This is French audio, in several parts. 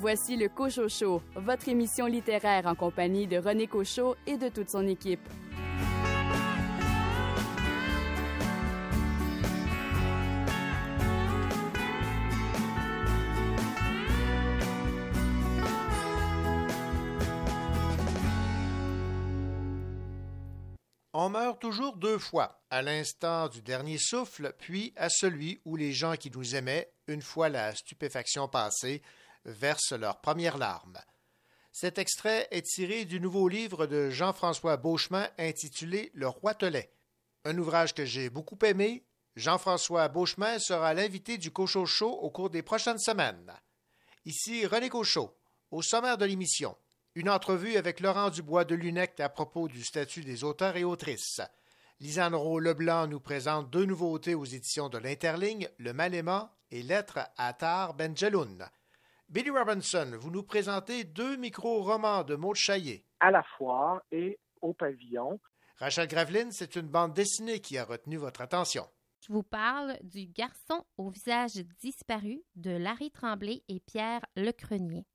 Voici le Cochot Show, votre émission littéraire en compagnie de René Cochot et de toute son équipe. On meurt toujours deux fois, à l'instant du dernier souffle, puis à celui où les gens qui nous aimaient, une fois la stupéfaction passée, versent leurs premières larmes. Cet extrait est tiré du nouveau livre de Jean-François Beauchemin intitulé Le Roitelet. Un ouvrage que j'ai beaucoup aimé. Jean-François Beauchemin sera l'invité du Cochot au cours des prochaines semaines. Ici René Cochot, au sommaire de l'émission. Une entrevue avec Laurent Dubois de Lunec à propos du statut des auteurs et autrices. Lisanne Leblanc nous présente deux nouveautés aux éditions de l'Interligne, Le Maléma et Lettres à Tar Benjeloun. Billy Robinson, vous nous présentez deux micro-romans de Maud Chaillé. À la foire et au pavillon. Rachel Graveline, c'est une bande dessinée qui a retenu votre attention. Je vous parle du Garçon au visage disparu de Larry Tremblay et Pierre Lecrenier.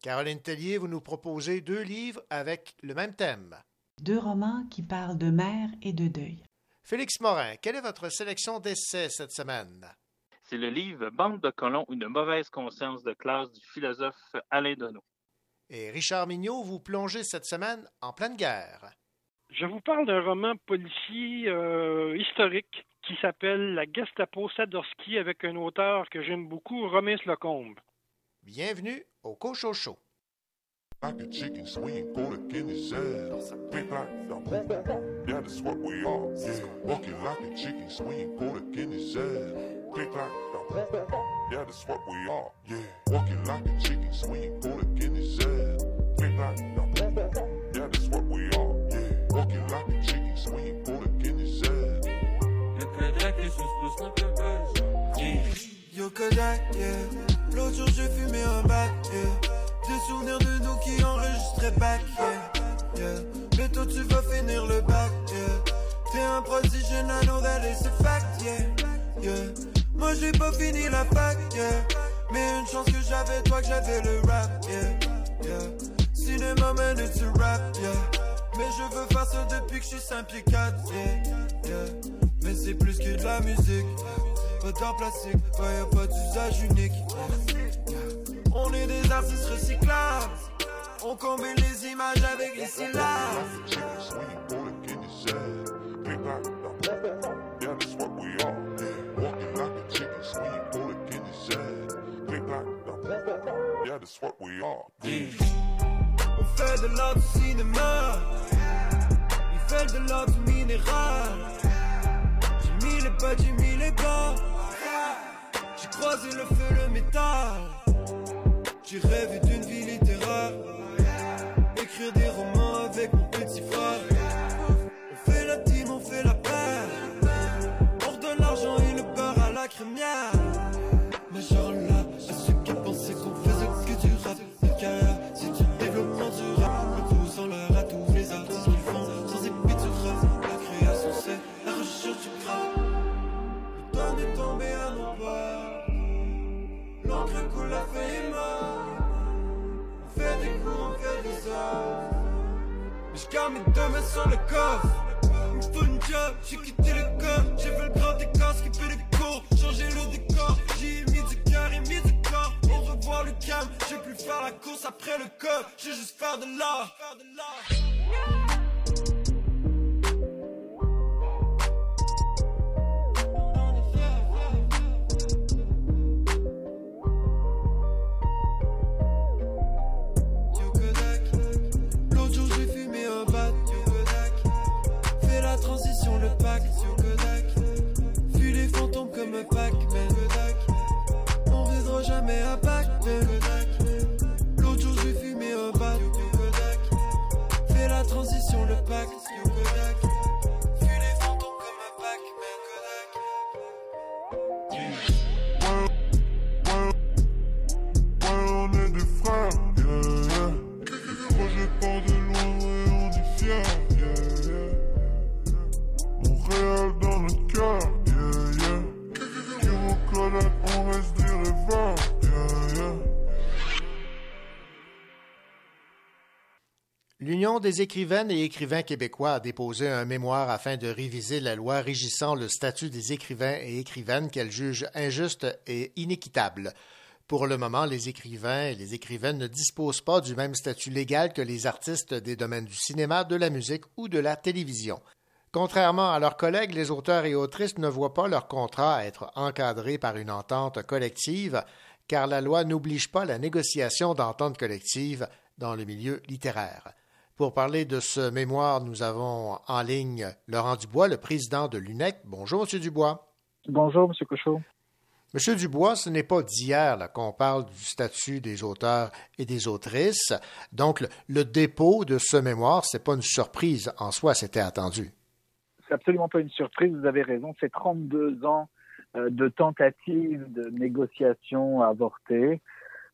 Caroline Tellier, vous nous proposez deux livres avec le même thème. Deux romans qui parlent de mère et de deuil. Félix Morin, quelle est votre sélection d'essais cette semaine? C'est le livre Bande de colons, une mauvaise conscience de classe du philosophe Alain Donneau. Et Richard Mignot, vous plongez cette semaine en pleine guerre. Je vous parle d'un roman policier euh, historique qui s'appelle La Gestapo Sadorski avec un auteur que j'aime beaucoup, Romain Slocombe. Bienvenue au Cocho Show. Like a chicken swing, go to Guinness ass. Big like the Yeah, that's what we are. Yeah, walking like a chicken swing, go to Guinness ass. Big like the Yeah, that's what we are. Yeah, walking like a chicken swing, go to Guinness ass. Big like the Yeah, that's what we are. Yeah, walking like a chicken swing, go to Guinness ass. Yo Kodak, yeah. L'autre jour j'ai fumé un bac, yeah. Des souvenirs de nous qui enregistraient back, yeah, yeah. Mais toi tu vas finir le bac, yeah. T'es un prodige and I know that fact, yeah, yeah. Moi j'ai pas fini la fac, yeah. Mais une chance que j'avais toi, que j'avais le rap, yeah, yeah. Cinéma man, it's a rap, yeah. Mais je veux faire ça depuis que je suis 5 pieds 4, yeah, yeah. Mais c'est plus que de la musique, pas d'art plastique, ouais, y'a pas d'usage unique. On est des artistes recyclables, on combine les images avec les syllabes. On fait de l'art du cinéma, il fait de l'art du minéral. J'ai mis les pas, j'ai mis les bas. J'ai croisé le feu, le métal. J'ai rêvé d'une vie littéraire. Écrire des romans Des écrivaines et écrivains québécois a déposé un mémoire afin de réviser la loi régissant le statut des écrivains et écrivaines qu'elle juge injuste et inéquitable. Pour le moment, les écrivains et les écrivaines ne disposent pas du même statut légal que les artistes des domaines du cinéma, de la musique ou de la télévision. Contrairement à leurs collègues, les auteurs et autrices ne voient pas leur contrat être encadré par une entente collective, car la loi n'oblige pas la négociation d'entente collective dans le milieu littéraire. Pour parler de ce mémoire, nous avons en ligne Laurent Dubois, le président de l'UNEC. Bonjour, M. Dubois. Bonjour, M. Cochot. Monsieur Dubois, ce n'est pas d'hier qu'on parle du statut des auteurs et des autrices. Donc, le, dépôt de ce mémoire, ce n'est pas une surprise en soi, c'était attendu. C'est absolument pas une surprise, vous avez raison. C'est 32 ans euh, de tentatives de négociations avortées.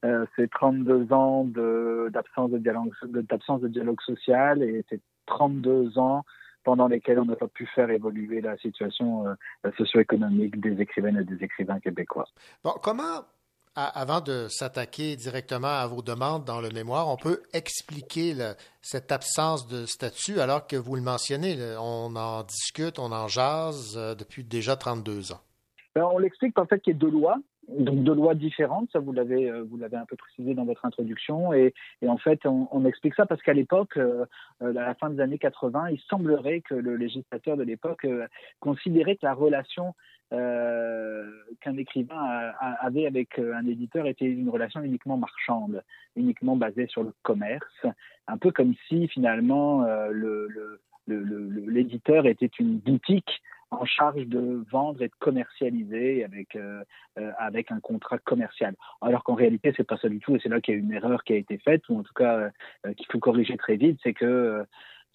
Euh, c'est 32 ans d'absence de, dialogue, d'absence de dialogue social et c'est 32 ans pendant lesquels on n'a pas pu faire évoluer la situation euh, socio-économique des écrivaines et des écrivains québécois. Bon, comment, avant de s'attaquer directement à vos demandes dans le mémoire, on peut expliquer cette absence de statut alors que vous le mentionnez, on en discute, on en jase euh, depuis déjà 32 ans? Ben, on l'explique par fait qu'il y a deux lois donc deux lois différentes, ça vous l'avez euh, vous l'avez un peu précisé dans votre introduction, et, et en fait on, on, explique ça parce qu'à l'époque, euh, euh, à la fin des années 80, il semblerait que le législateur de l'époque considérait que la relation qu'un écrivain avait avec un éditeur était une relation uniquement marchande, uniquement basée sur le commerce, un peu comme si finalement le, le l'éditeur était une boutique en charge de vendre et de commercialiser avec euh, euh, avec un contrat commercial. Alors qu'en réalité, c'est pas ça du tout, et c'est là qu'il y a une erreur qui a été faite, ou en tout cas euh, qu'il faut corriger très vite, c'est que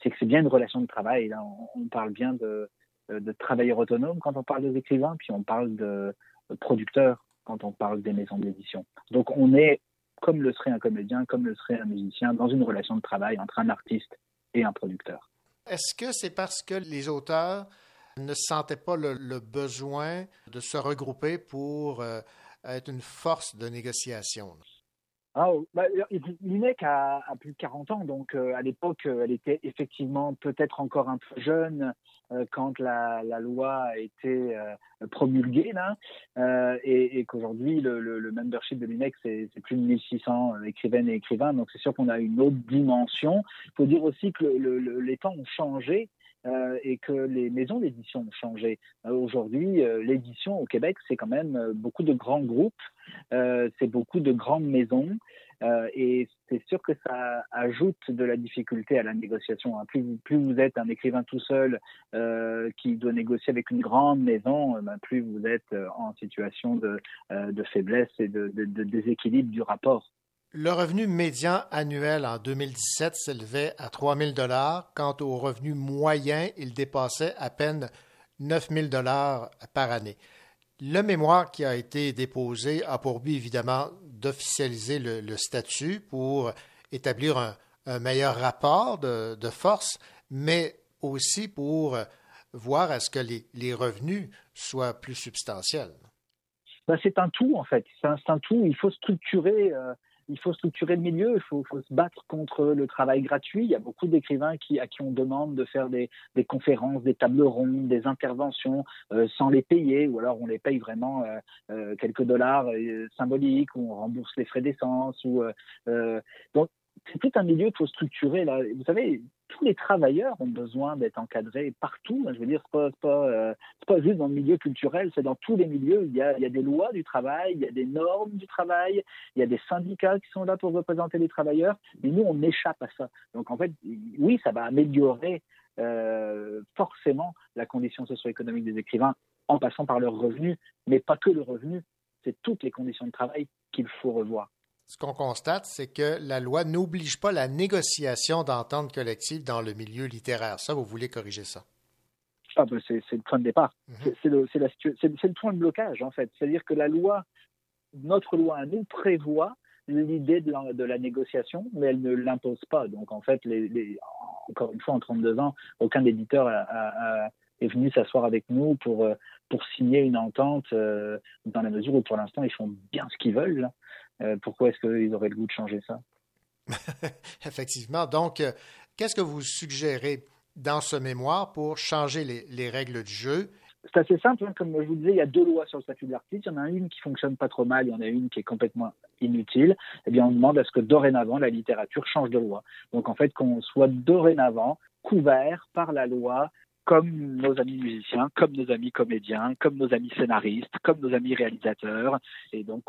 c'est que c'est bien une relation de travail. Là, on, parle bien de, de travailleurs autonomes quand on parle des écrivains, puis on parle de, producteurs quand on parle des maisons d'édition. Donc on est comme le serait un comédien, comme le serait un musicien, dans une relation de travail entre un artiste et un producteur. Est-ce que c'est parce que les auteurs ne sentaient pas le, besoin de se regrouper pour euh, être une force de négociation? Ah, bah, L'UNEC a, plus de 40 ans, donc euh, à l'époque, euh, elle était effectivement peut-être encore un peu jeune quand la, loi a été promulguée, là, et, qu'aujourd'hui, le, membership de l'UNEC, c'est plus de 1600 écrivaines et écrivains, donc c'est sûr qu'on a une autre dimension. Il faut dire aussi que les temps ont changé et que les maisons d'édition ont changé. Euh, aujourd'hui, euh, l'édition au Québec, c'est quand même beaucoup de grands groupes, c'est beaucoup de grandes maisons. et c'est sûr que ça ajoute de la difficulté à la négociation. Hein. Plus, vous êtes un écrivain tout seul qui doit négocier avec une grande maison, ben, plus vous êtes en situation de, faiblesse et de déséquilibre du rapport. Le revenu médian annuel en 2017 s'élevait à 3 000 Quant au revenu moyen, il dépassait à peine 9 000 par année. Le mémoire qui a été déposé a pour but, évidemment, d'officialiser le, statut pour établir un, meilleur rapport de, force, mais aussi pour voir à ce que les, revenus soient plus substantiels. Ben, c'est un tout, en fait. C'est un, tout. Il faut structurer. Euh, il faut structurer le milieu, il faut, se battre contre le travail gratuit. Il y a beaucoup d'écrivains qui, à qui on demande de faire des, conférences, des tables rondes, des interventions euh, sans les payer, ou alors on les paye vraiment euh, euh, quelques dollars symboliques, ou on rembourse les frais d'essence. Ou, donc c'est tout un milieu qu'il faut structurer. Là. Vous savez, tous les travailleurs ont besoin d'être encadrés partout. Je veux dire, ce n'est pas, euh, pas, juste dans le milieu culturel, c'est dans tous les milieux. Il y, a, il y, a, des lois du travail, il y a des normes du travail, il y a des syndicats qui sont là pour représenter les travailleurs, mais nous, on échappe à ça. Donc, en fait, oui, ça va améliorer euh, forcément la condition socio-économique des écrivains en passant par leurs revenus, mais pas que le revenu, c'est toutes les conditions de travail qu'il faut revoir ce qu'on constate, c'est que la loi n'oblige pas la négociation d'entente collective dans le milieu littéraire. Ça, vous voulez corriger ça? Ah ben c'est, le point de départ. Mhm. C'est, le, point de blocage, en fait. C'est-à-dire que la loi, notre loi nous prévoit l'idée de la, négociation, mais elle ne l'impose pas. Donc, en fait, les, encore une fois, en 32 ans, aucun éditeur est venu s'asseoir avec nous pour, pour signer une entente euh, dans la mesure où, pour l'instant, ils font bien ce qu'ils veulent. Euh, pourquoi est-ce qu'ils auraient le goût de changer ça? Effectivement. Donc, euh, Qu'est-ce que vous suggérez dans ce mémoire pour changer les, règles du jeu? C'est assez simple, hein. comme je vous disais, il y a deux lois sur le statut de l'artiste. Il y en a une qui fonctionne pas trop mal, il y en a une qui est complètement inutile. Eh bien, on demande à ce que dorénavant la littérature change de loi. Donc, en fait, qu'on soit dorénavant couvert par la loi comme nos amis musiciens, comme nos amis comédiens, comme nos amis scénaristes, comme nos amis réalisateurs, et donc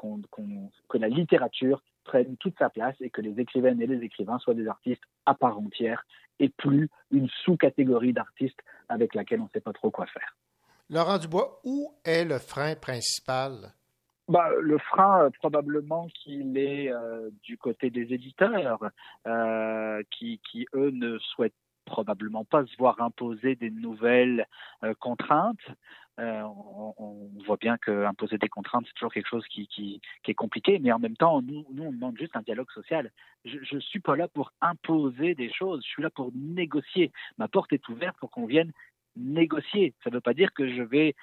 que la littérature prenne toute sa place et que les écrivaines et les écrivains soient des artistes à part entière et plus une sous-catégorie d'artistes avec laquelle on ne sait pas trop quoi faire. Laurent Dubois, où est le frein principal? Bah, le frein, euh, probablement qu'il est euh, du côté des éditeurs, euh, qui, qui, eux, ne souhaitent probablement pas se voir imposer des nouvelles euh, contraintes. Euh, on, voit bien qu'imposer des contraintes, c'est toujours quelque chose qui, qui, est compliqué, mais en même temps, nous, nous, on demande juste un dialogue social. Je ne suis pas là pour imposer des choses, je suis là pour négocier. Ma porte est ouverte pour qu'on vienne négocier. Ça ne veut pas dire que je vais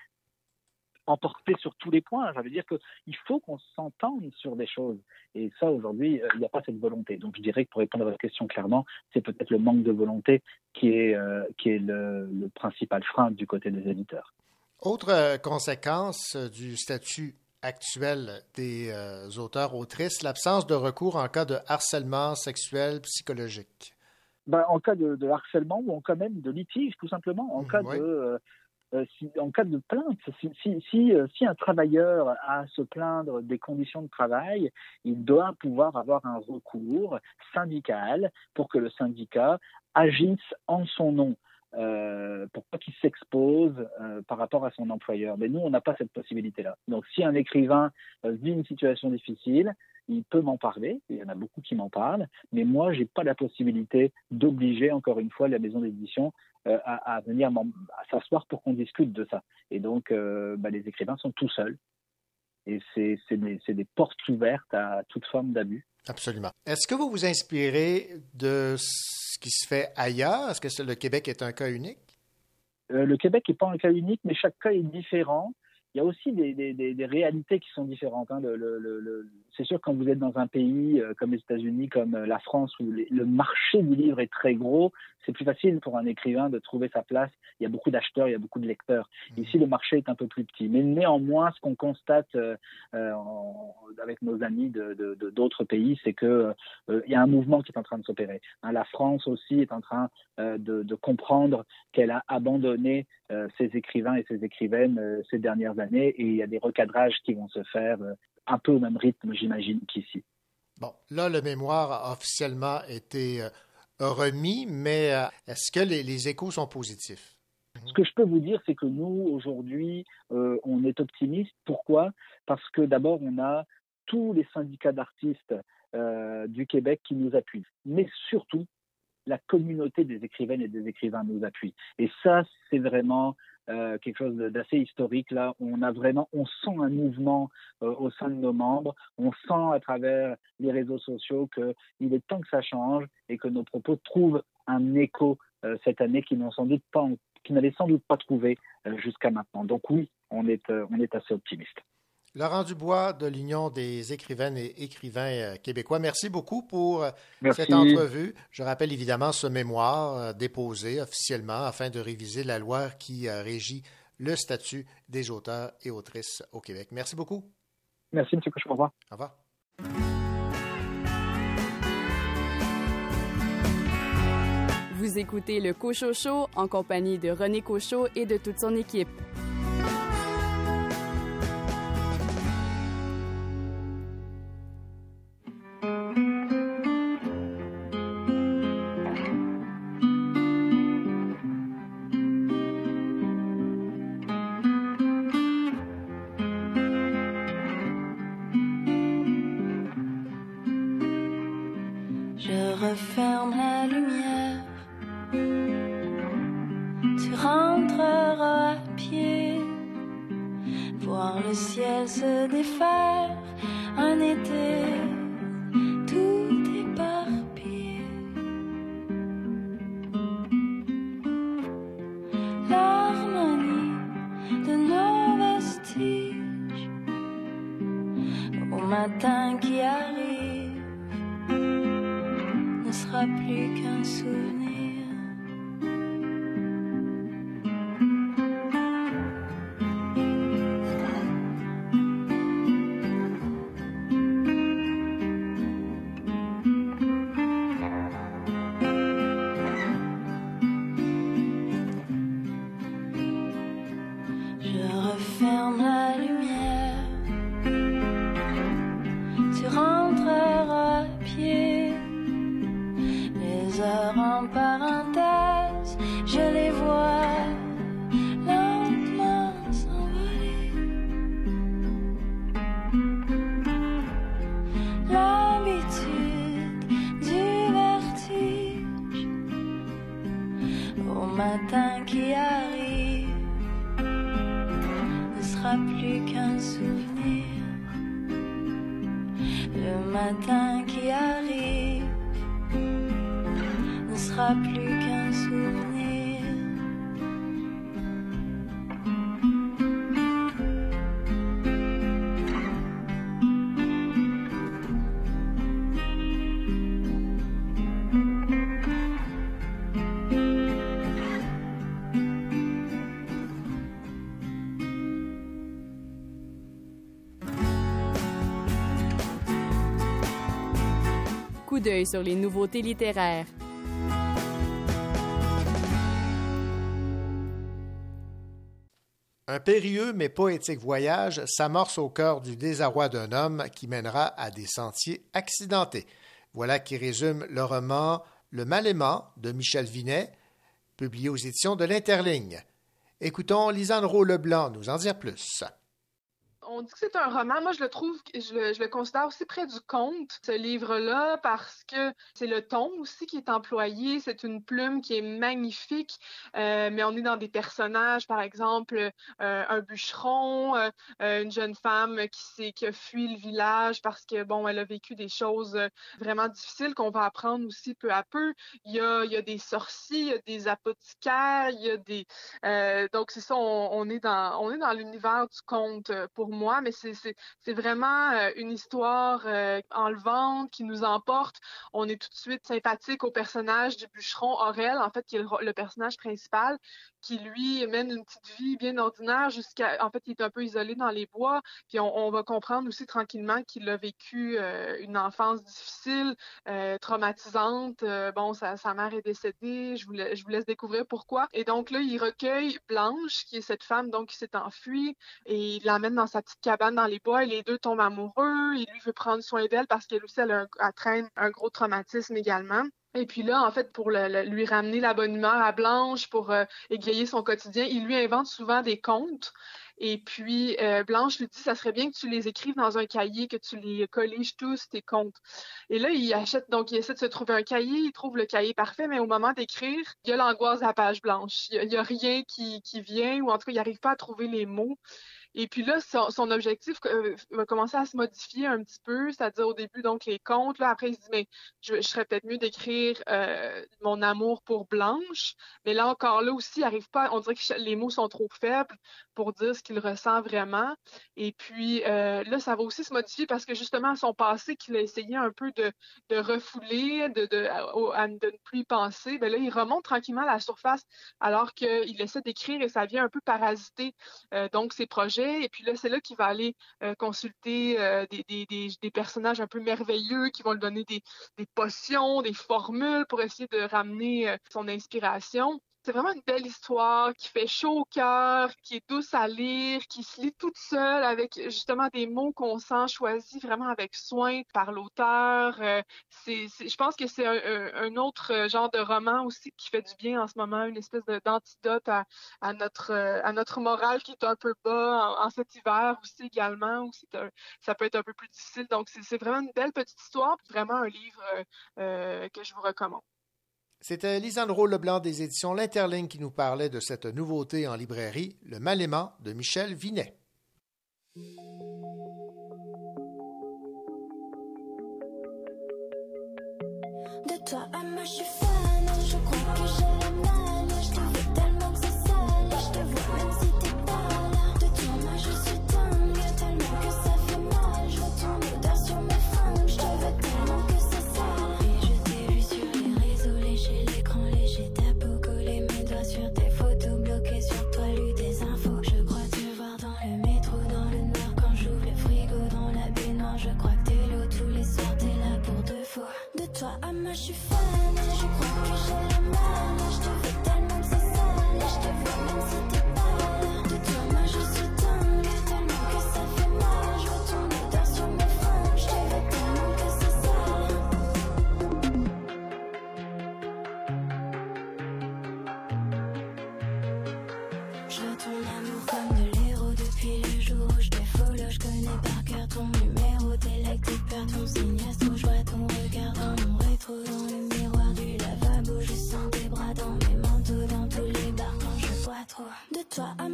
emporter sur tous les points. Ça veut dire qu'il faut qu'on s'entende sur des choses. Et ça, aujourd'hui, euh, il n'y a pas cette volonté. Donc, je dirais que pour répondre à votre question clairement, c'est peut-être le manque de volonté qui est, euh, qui est le, principal frein du côté des éditeurs. Autre euh, conséquence du statut actuel des auteurs-autrices, l'absence de recours en cas de harcèlement sexuel psychologique. Ben, en cas de, harcèlement ou en cas même de litige, tout simplement, en cas de euh, en cas de plainte, si, euh, si, un travailleur a à se plaindre des conditions de travail, il doit pouvoir avoir un recours syndical pour que le syndicat agisse en son nom. Euh, pour pas qu'il s'expose par rapport à son employeur. Mais nous, on n'a pas cette possibilité-là. Donc, si un écrivain vit une situation difficile, il peut m'en parler, il y en a beaucoup qui m'en parlent, mais moi, j'ai pas la possibilité d'obliger, encore une fois, la maison d'édition euh, à, venir s'asseoir pour qu'on discute de ça. Et donc, euh, bah, les écrivains sont tout seuls. Et c'est des, des, portes ouvertes à toute forme d'abus. Absolument. Est-ce que vous vous inspirez de ce qui se fait ailleurs? Est-ce que le Québec est un cas unique? Euh, le Québec n'est pas un cas unique, mais chaque cas est différent il y a aussi des, des, des, réalités qui sont différentes. Hein. Le, le, le, c'est sûr quand vous êtes dans un pays euh, comme les États-Unis, comme euh, la France, où le marché du livre est très gros, c'est plus facile pour un écrivain de trouver sa place. Il y a beaucoup d'acheteurs, il y a beaucoup de lecteurs. Mmh. Ici, le marché est un peu plus petit. Mais néanmoins, ce qu'on constate euh, avec nos amis de, de, d'autres pays, c'est que il y a un mouvement qui est en train de s'opérer. Hein. la France aussi est en train de, comprendre qu'elle a abandonné ses écrivains et ses écrivaines ces dernières années et il y a des recadrages qui vont se faire euh, un peu au même rythme, j'imagine, qu'ici. Bon, là, le mémoire a officiellement été euh, remis, mais euh, est-ce que les, échos sont positifs? Ce que je peux vous dire, c'est que nous, aujourd'hui, on est optimiste. Pourquoi? Parce que d'abord, on a tous les syndicats d'artistes du Québec qui nous appuient, mais surtout, la communauté des écrivaines et des écrivains nous appuie. Et ça, c'est vraiment euh, quelque chose d'assez historique là. On a vraiment, on sent un mouvement euh, au sein de nos membres. On sent à travers les réseaux sociaux qu'il est temps que ça change et que nos propos trouvent un écho euh, cette année qui n'ont sans doute pas, qui n'avaient sans doute pas trouvé jusqu'à maintenant. Donc oui, on est, on est assez optimiste. Laurent Dubois de l'Union des écrivaines et écrivains euh, québécois, merci beaucoup pour euh, cette entrevue. Je rappelle évidemment ce mémoire euh, déposé officiellement afin de réviser la loi qui régit le statut des auteurs et autrices au Québec. Merci beaucoup. Merci, M. Cochon. Au revoir. Au revoir. Vous écoutez le Cochot Show en compagnie de René Cochot et de toute son équipe. Sur les nouveautés littéraires. Un périlleux mais poétique voyage s'amorce au cœur du désarroi d'un homme qui mènera à des sentiers accidentés. Voilà qui résume le roman Le Mal-aimant de Michel Vinet, publié aux éditions de l'Interligne. Écoutons Lisandro Leblanc nous en dire plus on dit que c'est un roman. Moi, je le trouve, je le, considère aussi près du conte, ce livre-là, parce que c'est le ton aussi qui est employé. C'est une plume qui est magnifique, euh, mais on est dans des personnages, par exemple, euh, un bûcheron, euh, une jeune femme qui, qui a fui le village parce que, bon, elle a vécu des choses vraiment difficiles qu'on va apprendre aussi peu à peu. Il y a, il y a des sorciers, il y a des apothicaires, il y a des... donc, c'est ça, on, est dans, on est dans l'univers du conte pour moi moi, mais c'est vraiment euh, une histoire euh, enlevante qui nous emporte. On est tout de suite sympathique au personnage du bûcheron Aurel, en fait, qui est le personnage principal, qui lui mène une petite vie bien ordinaire jusqu'à en fait il est un peu isolé dans les bois. Puis on, va comprendre aussi tranquillement qu'il a vécu euh, une enfance difficile euh, traumatisante. Euh, bon sa, mère est décédée. Je vous, laisse découvrir pourquoi. Et donc là il recueille Blanche qui est cette femme donc qui s'est enfuie et il l'amène dans sa petite cabane dans les bois. Et les deux tombent amoureux. Il lui veut prendre soin d'elle parce qu'elle aussi elle, a traîne un gros traumatisme également et puis là, en fait, pour lui ramener la bonne humeur à Blanche, pour euh, égayer son quotidien, il lui invente souvent des contes. Et puis, euh, Blanche lui dit, ça serait bien que tu les écrives dans un cahier, que tu les colliges tous, tes contes. Et là, il achète, donc il essaie de se trouver un cahier, il trouve le cahier parfait, mais au moment d'écrire, il y a l'angoisse à la page blanche. Il n'y a, rien qui, vient, ou en tout cas, il n'arrive pas à trouver les mots. Et puis là, son, objectif euh, va commencer à se modifier un petit peu, c'est-à-dire au début, donc les contes. Là, après, il se dit, mais je, serais peut-être mieux d'écrire euh, mon amour pour Blanche. Mais là encore, là aussi, il n'arrive pas, on dirait que les mots sont trop faibles pour dire ce qu'il ressent vraiment. Et puis euh, là, ça va aussi se modifier parce que justement, son passé qu'il a essayé un peu de, refouler, de, de, de, ne plus y penser, bien là, il remonte tranquillement à la surface alors qu'il essaie d'écrire et ça vient un peu parasiter donc ses projets et puis là, c'est là qu'il va aller euh, consulter euh, des, personnages un peu merveilleux qui vont lui donner des, potions, des formules pour essayer de ramener euh, son inspiration. C'est vraiment une belle histoire qui fait chaud au cœur, qui est douce à lire, qui se lit toute seule avec justement des mots qu'on sent choisis vraiment avec soin par l'auteur. Euh, je pense que c'est un, autre genre de roman aussi qui fait du bien en ce moment, une espèce d'antidote à, notre, morale qui est un peu bas en, cet hiver aussi également, où ça peut être un peu plus difficile. Donc c'est, vraiment une belle petite histoire, vraiment un livre euh, que je vous recommande. C'était Lisandro Leblanc des éditions L'Interligne qui nous parlait de cette nouveauté en librairie, Le Mal-aimant de Michel Vinet. 我承认，我承认，我承认，我承。Toi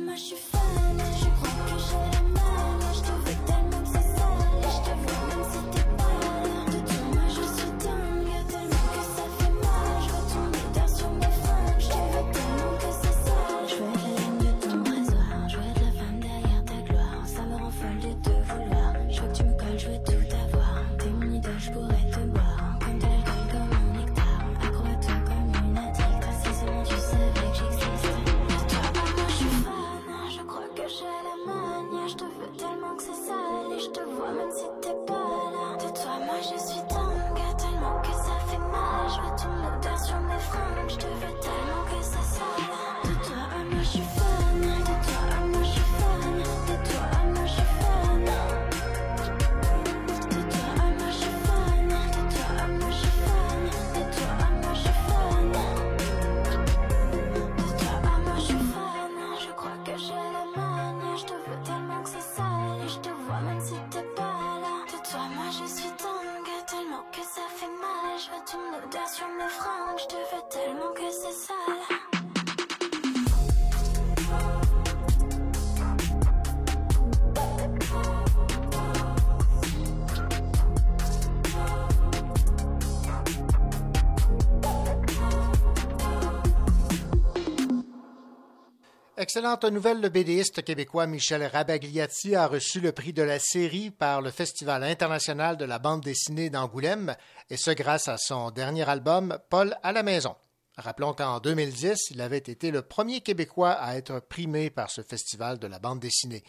Excellente nouvelle, le BDiste québécois Michel Rabagliati a reçu le prix de la série par le Festival international de la bande dessinée d'Angoulême, et ce grâce à son dernier album, Paul à la maison. Rappelons qu'en 2010, il avait été le premier Québécois à être primé par ce festival de la bande dessinée.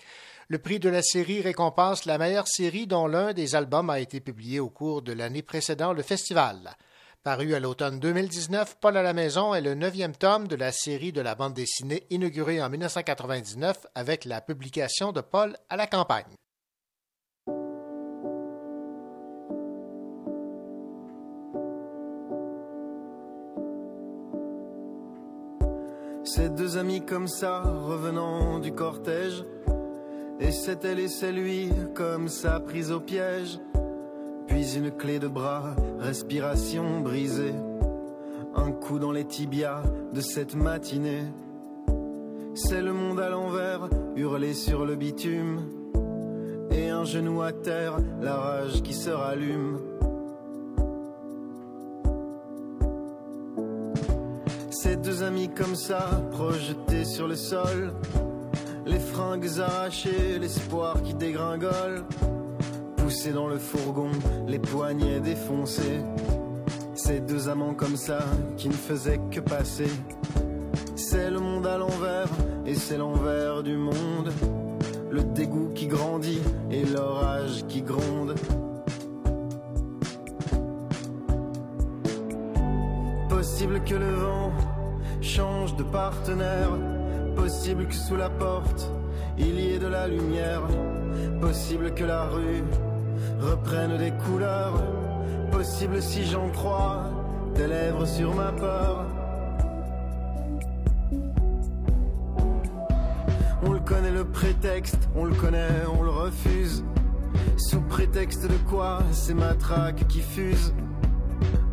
Le prix de la série récompense la meilleure série dont l'un des albums a été publié au cours de l'année précédant le festival. Paru à l'automne 2019, Paul à la maison est le neuvième tome de la série de la bande dessinée inaugurée en 1999 avec la publication de Paul à la campagne. Ces deux amis comme ça, revenant du cortège. Et c'est elle et c'est lui, comme ça, prise au piège. Puis une clé de bras, respiration brisée. Un coup dans les tibias de cette matinée. C'est le monde à l'envers, hurlé sur le bitume. Et un genou à terre, la rage qui se rallume. Ces deux amis comme ça, projetés sur le sol. Les fringues arrachées, l'espoir qui dégringole. Poussés dans le fourgon, les poignets défoncés. Ces deux amants comme ça, qui ne faisaient que passer. C'est le monde à l'envers, et c'est l'envers du monde. Le dégoût qui grandit, et l'orage qui gronde. Possible que le vent change de partenaire. Possible que sous la porte, il y ait de la lumière. Possible que la rue reprenne des couleurs. Possible si j'en crois, tes lèvres sur ma peur. On le connaît le prétexte, on le connaît, on le refuse. Sous prétexte de quoi C'est ma traque qui fuse.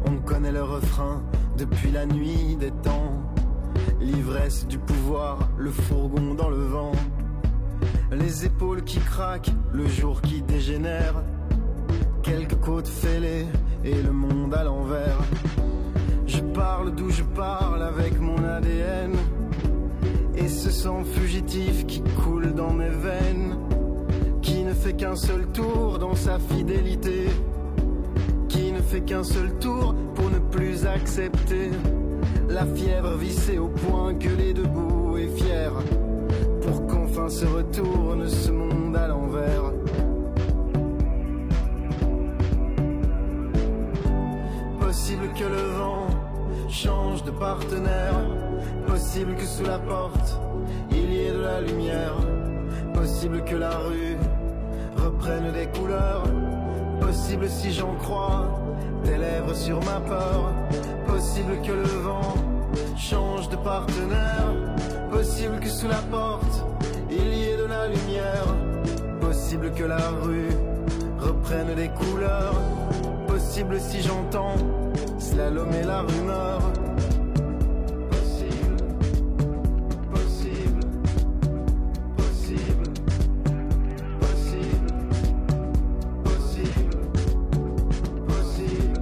On connaît le refrain depuis la nuit des temps. L'ivresse du pouvoir, le fourgon dans le vent. Les épaules qui craquent, le jour qui dégénère. Quelques côtes fêlées et le monde à l'envers. Je parle d'où je parle avec mon ADN. Et ce sang fugitif qui coule dans mes veines. Qui ne fait qu'un seul tour dans sa fidélité. Qui ne fait qu'un seul tour pour ne plus accepter. La fièvre vissée au point que les debout et fier. Pour qu'enfin se retourne ce monde à l'envers. Possible que le vent change de partenaire. Possible que sous la porte, il y ait de la lumière. Possible que la rue reprenne des couleurs. Possible si j'en crois, tes lèvres sur ma peur. Possible que le vent change de partenaire. Possible que sous la porte, il y ait de la lumière. Possible que la rue reprenne des couleurs. Possible si j'entends. Slalom et la rumeur. Possible, possible, possible, possible, possible, possible,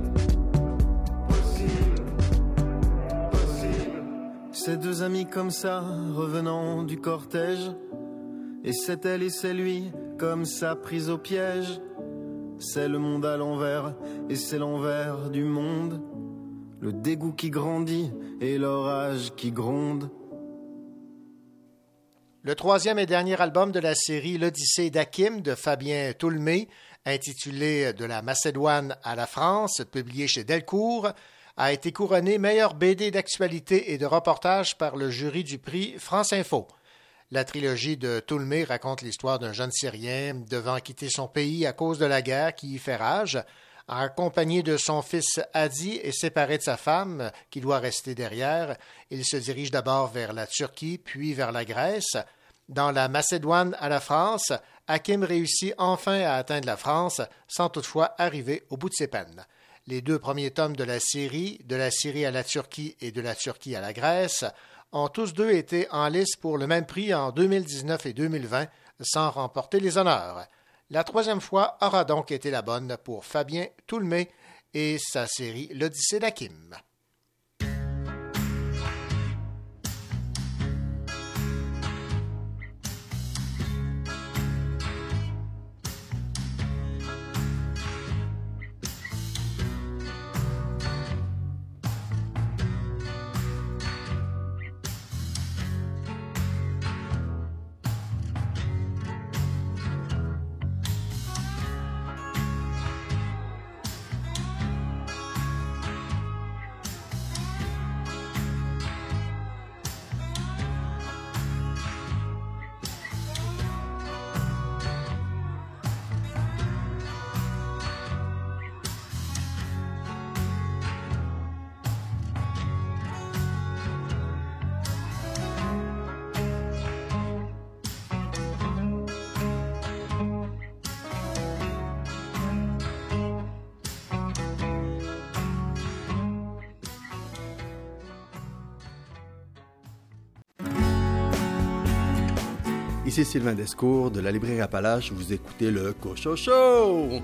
possible, possible. Ces deux amis comme ça, revenant du cortège, et c'est elle et c'est lui, comme ça prise au piège. C'est le monde à l'envers, et c'est l'envers du monde. Le dégoût qui grandit et l'orage qui gronde. Le troisième et dernier album de la série L'Odyssée d'Akim de Fabien Toulmé, intitulé De la Macédoine à la France, publié chez Delcourt, a été couronné meilleur BD d'actualité et de reportage par le jury du prix France Info. La trilogie de Toulmé raconte l'histoire d'un jeune Syrien devant quitter son pays à cause de la guerre qui y fait rage, accompagné de son fils Hadi et séparé de sa femme, qui doit rester derrière. Il se dirige d'abord vers la Turquie, puis vers la Grèce. Dans la Macédoine à la France, Hakim réussit enfin à atteindre la France, sans toutefois arriver au bout de ses peines. Les deux premiers tomes de la série, de la Syrie à la Turquie et de la Turquie à la Grèce, ont tous deux été en lice pour le même prix en 2019 et 2020, sans remporter les honneurs. La troisième fois aura donc été la bonne pour Fabien Toulmé et sa série L'Odyssée d'Akim. Sylvain Descours de la librairie Appalache. Vous écoutez le Cocho Show.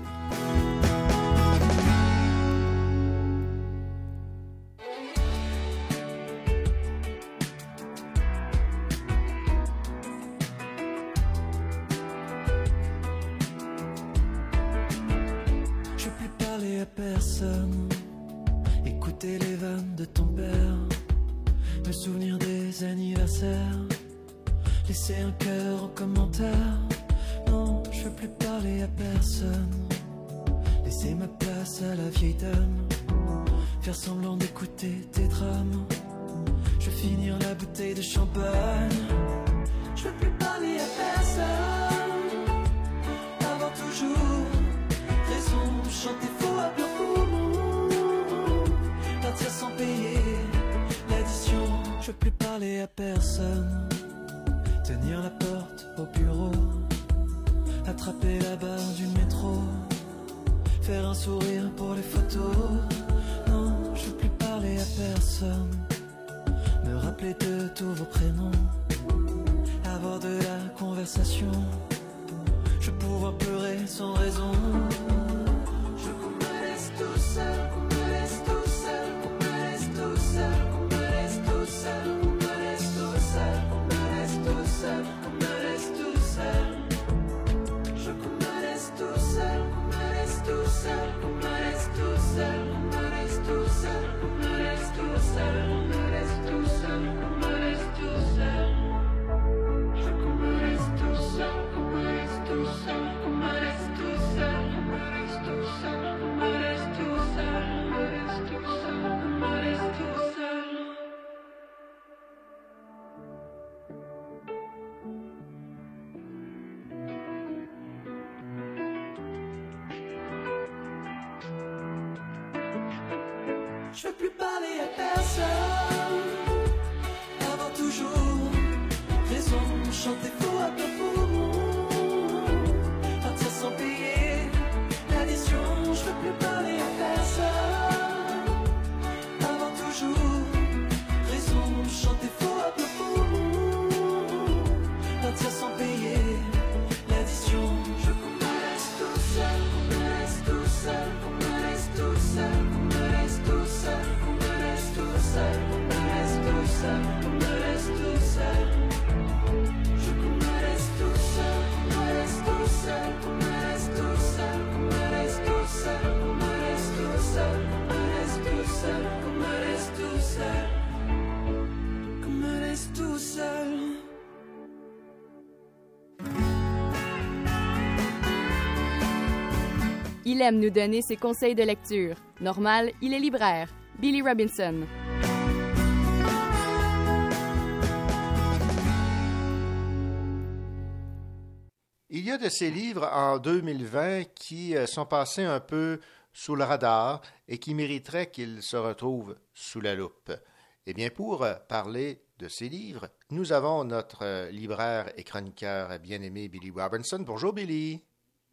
Il aime nous donner ses conseils de lecture. Normal, il est libraire. Billy Robinson. Il y a de ces livres en 2020 qui euh, sont passés un peu sous le radar et qui mériteraient qu'ils se retrouvent sous la loupe. Eh bien, pour euh, parler de ces livres, nous avons notre euh, libraire et chroniqueur bien-aimé Billy Robinson. Bonjour Billy.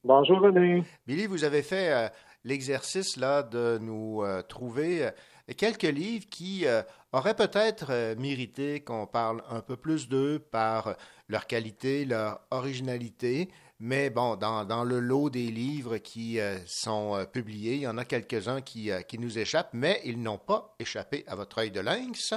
Bonjour René. Billy, vous avez fait euh, l'exercice là de nous euh, trouver euh, quelques livres qui euh, auraient peut-être mérité qu'on parle un peu plus d'eux par leur qualité, leur originalité. Mais bon, dans, dans le lot des livres qui sont publiés, il y en a quelques-uns qui, qui nous échappent, mais ils n'ont pas échappé à votre œil de lynx.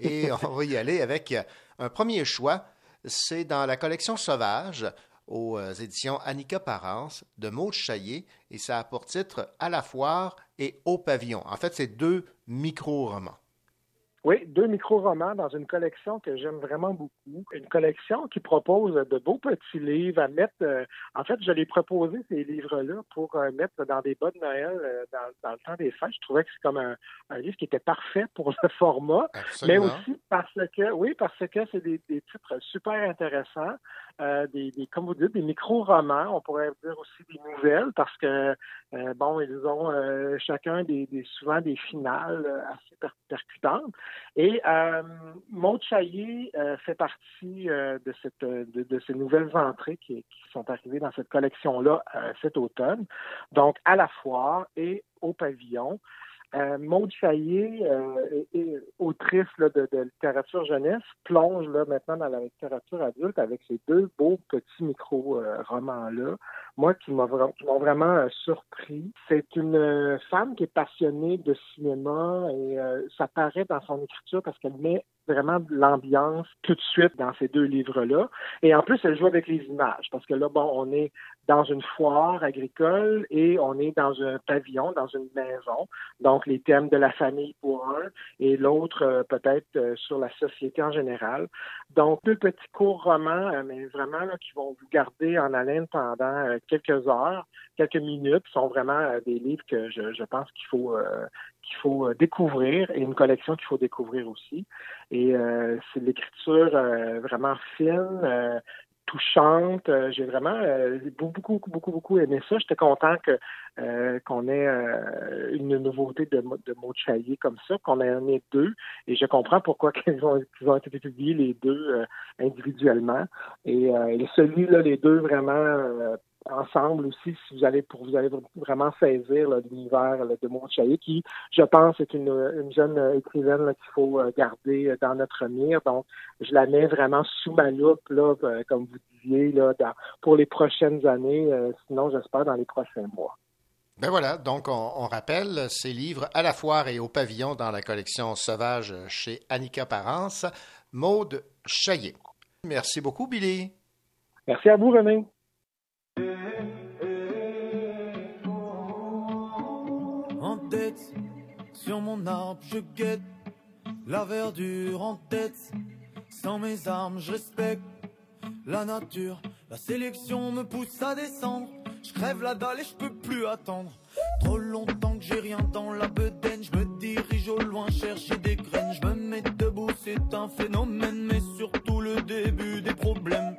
Et on va y aller avec un premier choix. C'est dans la collection Sauvage aux euh, éditions Annika Parence de Maud Chaillé et ça a pour titre À la foire et Au pavillon. En fait, c'est deux micro-romans. Oui, deux micro-romans dans une collection que j'aime vraiment beaucoup. Une collection qui propose de beaux petits livres à mettre. euh, en fait, je l'ai proposé, ces livres-là, pour euh, mettre dans des bas de Noël euh, dans, dans le temps des fêtes. Je trouvais que c'est comme un, un livre qui était parfait pour le format, mais aussi parce que, oui, parce que c'est des, des titres super intéressants, euh, des, des, comme vous dites, des micro-romans. On pourrait dire aussi des nouvelles parce que, euh, bon, ils ont euh, chacun des, des- souvent des finales euh, assez per- percutantes. Et euh, Maud euh, fait partie euh, de, cette, de, de ces nouvelles entrées qui, qui sont arrivées dans cette collection-là cet automne. Donc, à la foire et au pavillon. Euh, euh, autrice là, de, littérature jeunesse, plonge là, maintenant dans la littérature adulte avec ces deux beaux petits micro-romans-là. Moi, qui m'ont vraiment euh, surpris. C'est une euh, femme qui est passionnée de cinéma et euh, ça paraît dans son écriture parce qu'elle met vraiment l'ambiance tout de suite dans ces deux livres-là. Et en plus, elle joue avec les images parce que là, bon, on est dans une foire agricole et on est dans un pavillon, dans une maison. Donc, les thèmes de la famille pour un et l'autre euh, peut-être euh, sur la société en général. Donc, deux petits courts romans, euh, mais vraiment là, qui vont vous garder en haleine pendant quelques heures, quelques minutes, sont vraiment des livres que je, je pense qu'il faut qu'il faut euh, découvrir et une collection qu'il faut découvrir aussi. Et euh, c'est de l'écriture euh, vraiment fine. touchante. J'ai vraiment beaucoup, beaucoup, beaucoup, aimé ça. J'étais content qu'on ait une nouveauté de, de Maud Chaillé comme ça, qu'on en ait deux. Et je comprends pourquoi qu'ils ont, été publiés les deux individuellement. Et, et celui-là, les deux vraiment ensemble aussi, si vous allez pour vous allez vraiment saisir l'univers de Maud Chaillé, qui, je pense, est une, une jeune euh, écrivaine là, qu'il faut euh, garder euh, dans notre mire. Donc, je la mets vraiment sous ma loupe, là, comme vous disiez, là, dans- pour les prochaines années, euh, sinon j'espère dans les prochains mois. Ben voilà, donc on, on rappelle ces livres à la foire et au pavillon dans la collection Sauvage chez Annika Parence, Maude Chaillet. Merci beaucoup, Billy. Merci à vous, René. En tête. Sur mon arbre, je guette la verdure en tête. Sans mes armes, je respecte la nature. La sélection me pousse à descendre. Je crève la dalle et je peux plus attendre. Trop longtemps que j'ai rien dans la bedaine. Je me dirige au loin chercher des graines. Je me mets debout, c'est un phénomène, mais surtout le début des problèmes.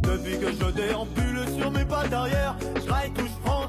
Depuis que je déambule sur mes pattes arrière, je raille tout, je prends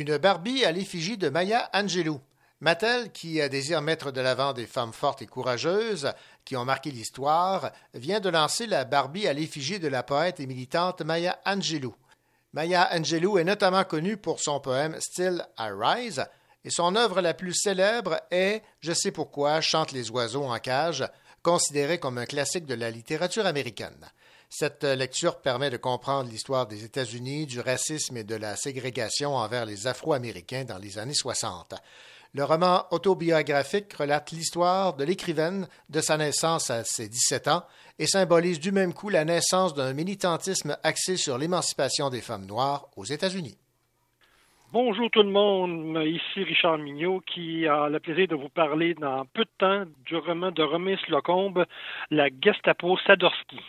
Une Barbie à l'effigie de Maya Angelou. Mattel, qui désire mettre de l'avant des femmes fortes et courageuses qui ont marqué l'histoire, vient de lancer la Barbie à l'effigie de la poète et militante Maya Angelou. Maya Angelou est notamment connue pour son poème Still I Rise, et son œuvre la plus célèbre est Je sais pourquoi chante les oiseaux en cage, considéré comme un classique de la littérature américaine. Cette lecture permet de comprendre l'histoire des États-Unis, du racisme et de la ségrégation envers les Afro-Américains dans les années 60. Le roman autobiographique relate l'histoire de l'écrivaine de sa naissance à ses 17 ans et symbolise du même coup la naissance d'un militantisme axé sur l'émancipation des femmes noires aux États-Unis. Bonjour tout le monde, ici Richard Mignot qui a le plaisir de vous parler dans peu de temps du roman de Romain Slocombe, La Gestapo Sadorski.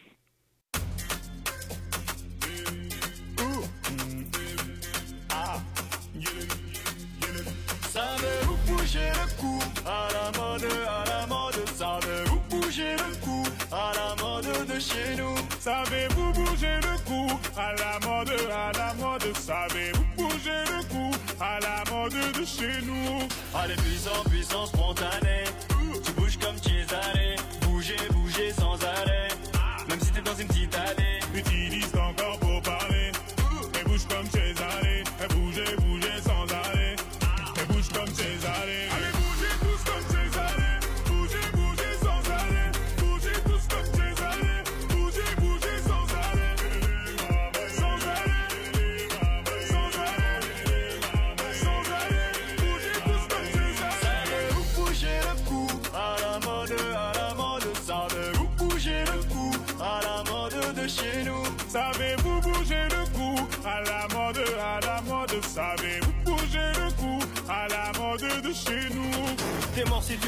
Savez-vous bouger le cou à la mode, à la mode Savez-vous bouger le cou à la mode de chez nous? Allez, puissant, puissant, spontané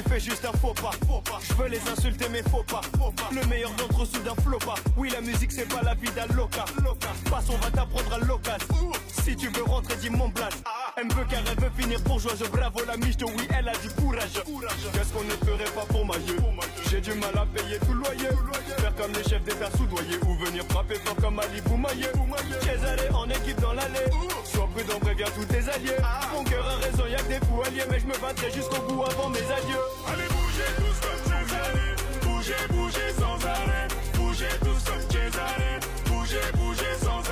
Fais juste un faux pas. Je veux les insulter mais faut pas. Le meilleur d'entre eux flot pas. Oui la musique c'est pas la vie d'un loca. Passe on va t'apprendre à local. Si tu veux rentrer dis mon blast. Elle me veut car elle veut finir bourgeoise. Bravo la miche oui elle a du courage. Qu'est-ce qu'on ne ferait pas pour ma gueule? J'ai du mal à payer tout le loyer. Faire comme les chefs d'État soudoyés ou venir frapper fort comme Ali Boumaillé. Cesare en équipe dans l'allée. Sois prudent préviens tous tes alliés. Mon cœur a raison y'a que des fous alliés mais je me battrai jusqu'au bout avant mes adieux. Bougez, bougez sans arrêt. Bougez tous comme César Bougez, bougez sans arrêt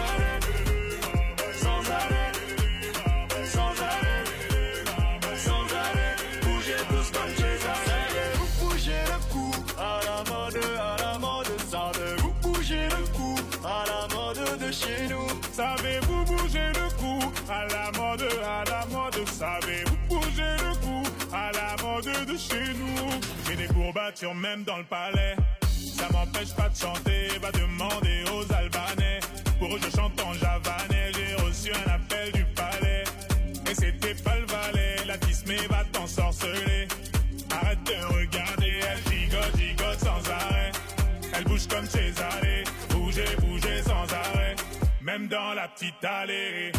même dans le palais. Ça m'empêche pas de chanter, va demander aux Albanais. Pour eux je chante en javanais, j'ai reçu un appel du palais. Et c'était pas le valet, la Disney va t'ensorceler. Arrête de regarder, elle gigote, gigote sans arrêt. Elle bouge comme Césarée, bougez, bougez sans arrêt. Même dans la petite allée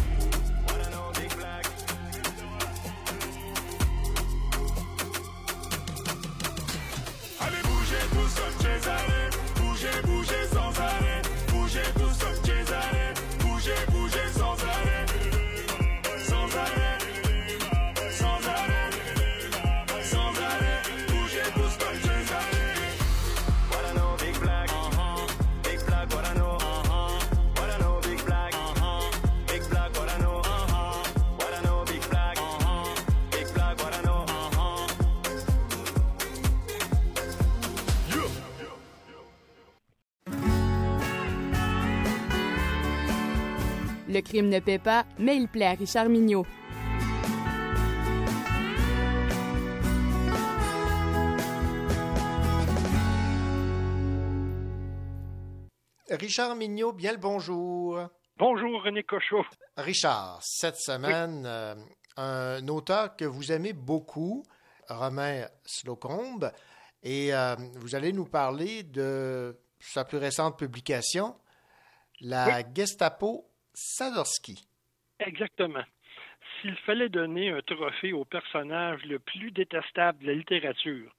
bougez tous comme Césarée, bougez, bougez Le crime ne paie pas, mais il plaît à Richard Mignot. Richard Mignot, bien le bonjour. Bonjour René Cochot. Richard, cette semaine, euh, un auteur que vous aimez beaucoup, Romain Slocombe, et euh, vous allez nous parler de sa plus récente publication, La Gestapo Sadorski. Exactement. S'il fallait donner un trophée au personnage le plus détestable de la littérature,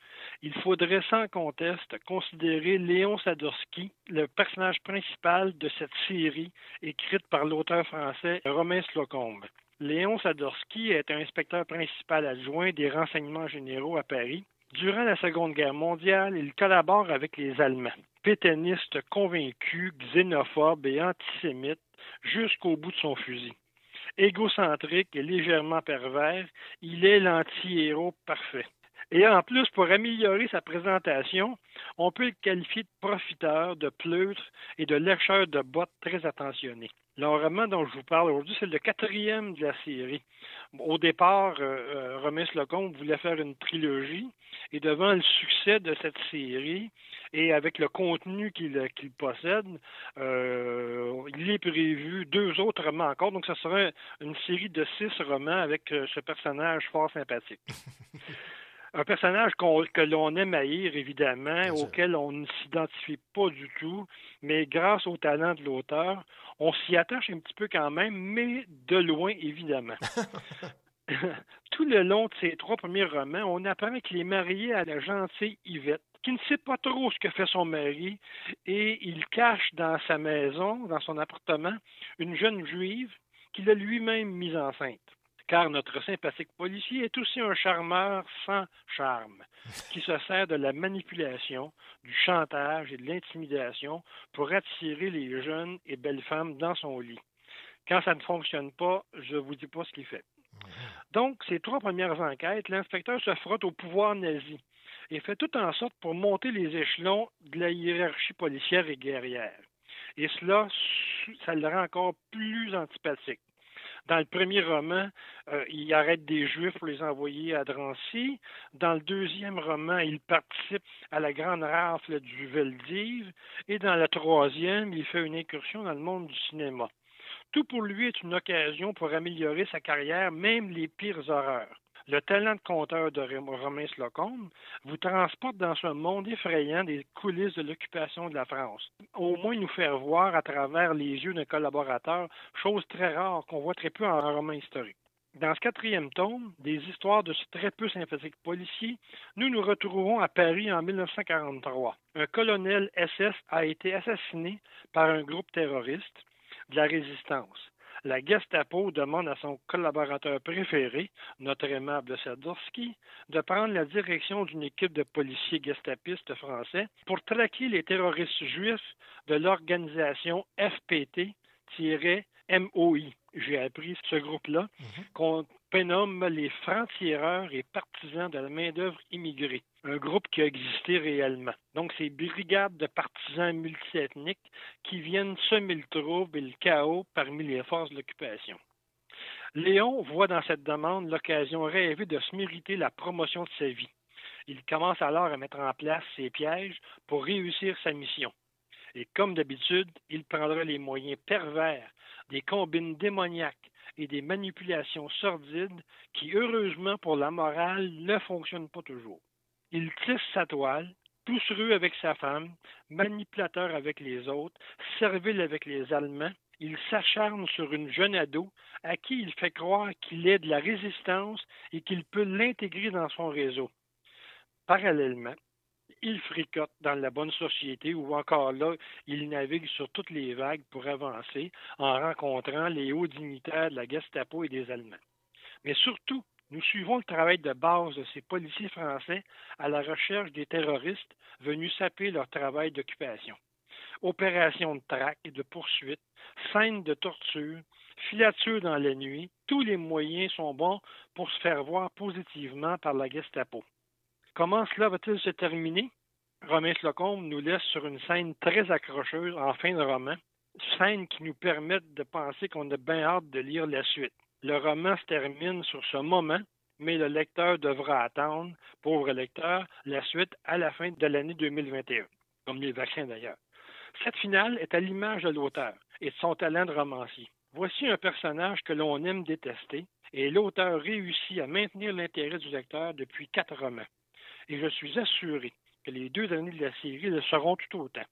il faudrait sans conteste considérer Léon Sadorski, le personnage principal de cette série écrite par l'auteur français Romain Slocombe. Léon Sadorski est un inspecteur principal adjoint des renseignements généraux à Paris. Durant la Seconde Guerre mondiale, il collabore avec les Allemands. Pétainiste convaincu, xénophobe et antisémite jusqu'au bout de son fusil. Égocentrique et légèrement pervers, il est l'anti-héros parfait. Et en plus, pour améliorer sa présentation, on peut le qualifier de profiteur, de pleutre et de lâcheur de bottes très attentionné. Le roman dont je vous parle aujourd'hui, c'est le quatrième de la série. Au départ, euh, euh, Slocombe voulait faire une trilogie, et devant le succès de cette série, et avec le contenu qu'il qu'il possède, euh, il est prévu deux autres romans encore. Donc, ce sera une série de six romans avec euh, ce personnage fort sympathique. un personnage que l'on aime haïr, évidemment, auquel on ne s'identifie pas du tout, mais grâce au talent de l'auteur, on s'y attache un petit peu quand même, mais de loin, évidemment. Tout le long de ses trois premiers romans, on apprend qu'il est marié à la gentille Yvette, qui ne sait pas trop ce que fait son mari, et il cache dans sa maison, dans son appartement, une jeune juive qu'il a lui-même mise enceinte. Car notre sympathique policier est aussi un charmeur sans charme, qui se sert de la manipulation, du chantage et de l'intimidation pour attirer les jeunes et belles femmes dans son lit. Quand ça ne fonctionne pas, je ne vous dis pas ce qu'il fait. Donc, ces trois premières enquêtes, l'inspecteur se frotte au pouvoir nazi et fait tout en sorte pour monter les échelons de la hiérarchie policière et guerrière. Et cela, ça le rend encore plus antipathique. Dans le premier roman, euh, il arrête des Juifs pour les envoyer à Drancy. Dans le deuxième roman, il participe à la grande rafle du Veldiv. Et dans le troisième, il fait une incursion dans le monde du cinéma. Tout pour lui est une occasion pour améliorer sa carrière, même les pires horreurs. Le talent de conteur de Rom- Romain Slocombe vous transporte dans ce monde effrayant des coulisses de l'occupation de la France. Au moins nous faire voir à travers les yeux d'un collaborateur, chose très rare qu'on voit très peu en roman historique. Dans ce quatrième tome, des histoires de ce très peu sympathique policier, nous nous retrouvons à Paris en 1943. Un colonel SS a été assassiné par un groupe terroriste de la résistance. La Gestapo demande à son collaborateur préféré, notre aimable Sadorski, de prendre la direction d'une équipe de policiers gestapistes français pour traquer les terroristes juifs de l'organisation FPT-MOI. J'ai appris ce groupe-là qu'on prénomme les francs-tireurs et partisans de la main-d'œuvre immigrée, un groupe qui a existé réellement. Donc, ces brigades de partisans multiethniques qui viennent semer le trouble et le chaos parmi les forces de l'occupation. Léon voit dans cette demande l'occasion rêvée de se mériter la promotion de sa vie. Il commence alors à mettre en place ses pièges pour réussir sa mission. Et comme d'habitude, il prendra les moyens pervers, des combines démoniaques et des manipulations sordides qui, heureusement pour la morale, ne fonctionnent pas toujours. Il tisse sa toile, poussereux avec sa femme, manipulateur avec les autres, servile avec les Allemands, il s'acharne sur une jeune ado à qui il fait croire qu'il est de la résistance et qu'il peut l'intégrer dans son réseau. Parallèlement, il fricote dans la bonne société ou encore là, il navigue sur toutes les vagues pour avancer en rencontrant les hauts dignitaires de la Gestapo et des Allemands. Mais surtout, nous suivons le travail de base de ces policiers français à la recherche des terroristes venus saper leur travail d'occupation. Opérations de traque et de poursuite, scènes de torture, filature dans la nuit, tous les moyens sont bons pour se faire voir positivement par la Gestapo. Comment cela va-t-il se terminer? Romain Slocombe nous laisse sur une scène très accrocheuse en fin de roman. scènes qui nous permettent de penser qu'on a bien hâte de lire la suite. Le roman se termine sur ce moment, mais le lecteur devra attendre, pauvre lecteur, la suite à la fin de l'année 2021, comme les vaccins d'ailleurs. Cette finale est à l'image de l'auteur et de son talent de romancier. Voici un personnage que l'on aime détester, et l'auteur réussit à maintenir l'intérêt du lecteur depuis quatre romans. Et je suis assuré que les deux années de la série le seront tout autant.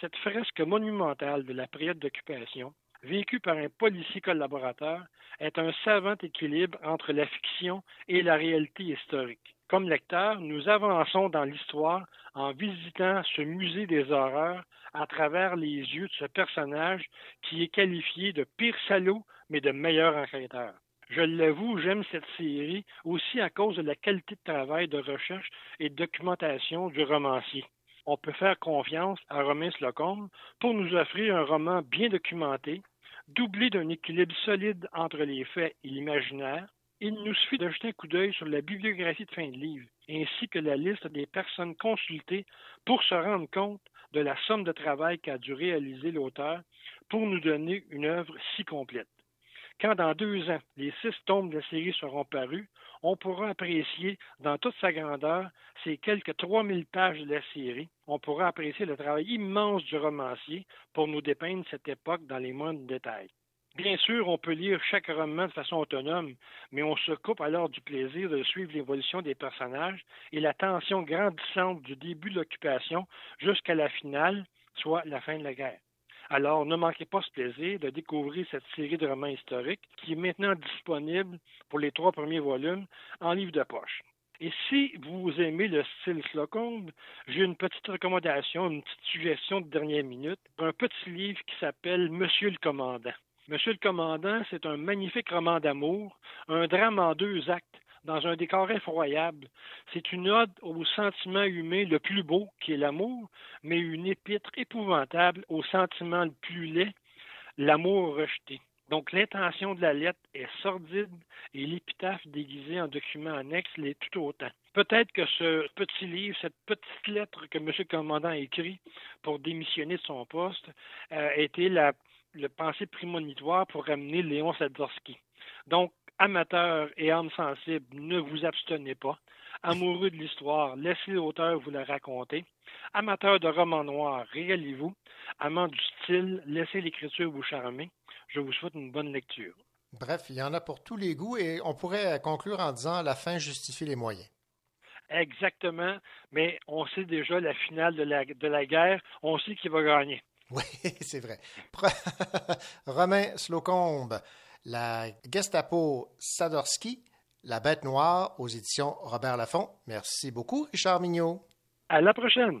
Cette fresque monumentale de la période d'occupation, vécue par un policier collaborateur, est un savant équilibre entre la fiction et la réalité historique. Comme lecteur, nous avançons dans l'histoire en visitant ce musée des horreurs à travers les yeux de ce personnage qui est qualifié de pire salaud, mais de meilleur enquêteur. Je l'avoue, j'aime cette série aussi à cause de la qualité de travail de recherche et de documentation du romancier. On peut faire confiance à Romain Slocum pour nous offrir un roman bien documenté, doublé d'un équilibre solide entre les faits et l'imaginaire. Il nous suffit de jeter un coup d'œil sur la bibliographie de fin de livre, ainsi que la liste des personnes consultées pour se rendre compte de la somme de travail qu'a dû réaliser l'auteur pour nous donner une œuvre si complète. Quand dans deux ans, les six tomes de la série seront parus, on pourra apprécier dans toute sa grandeur ces quelques 3000 pages de la série. On pourra apprécier le travail immense du romancier pour nous dépeindre cette époque dans les moindres détails. Bien sûr, on peut lire chaque roman de façon autonome, mais on se coupe alors du plaisir de suivre l'évolution des personnages et la tension grandissante du début de l'occupation jusqu'à la finale, soit la fin de la guerre. Alors, ne manquez pas ce plaisir de découvrir cette série de romans historiques qui est maintenant disponible pour les trois premiers volumes en livre de poche. Et si vous aimez le style Slocum, j'ai une petite recommandation, une petite suggestion de dernière minute, un petit livre qui s'appelle Monsieur le Commandant. Monsieur le Commandant, c'est un magnifique roman d'amour, un drame en deux actes dans un décor effroyable. C'est une ode au sentiment humain le plus beau, qui est l'amour, mais une épître épouvantable au sentiment le plus laid, l'amour rejeté. Donc l'intention de la lettre est sordide et l'épitaphe déguisée en document annexe l'est tout autant. Peut-être que ce petit livre, cette petite lettre que M. le commandant a écrit pour démissionner de son poste, euh, a été la, le pensée prémonitoire pour ramener Léon Sadorski. Donc, amateurs et âmes sensibles, ne vous abstenez pas. Amoureux de l'histoire, laissez l'auteur vous la raconter. Amateurs de romans noirs, régalez-vous. Amants du style, laissez l'écriture vous charmer. Je vous souhaite une bonne lecture. Bref, il y en a pour tous les goûts et on pourrait conclure en disant la fin justifie les moyens. Exactement, mais on sait déjà la finale de la, de la guerre, on sait qui va gagner. Oui, c'est vrai. Romain Slocombe, la Gestapo Sadorski, La Bête Noire aux éditions Robert Laffont. Merci beaucoup, Richard Mignot. À la prochaine.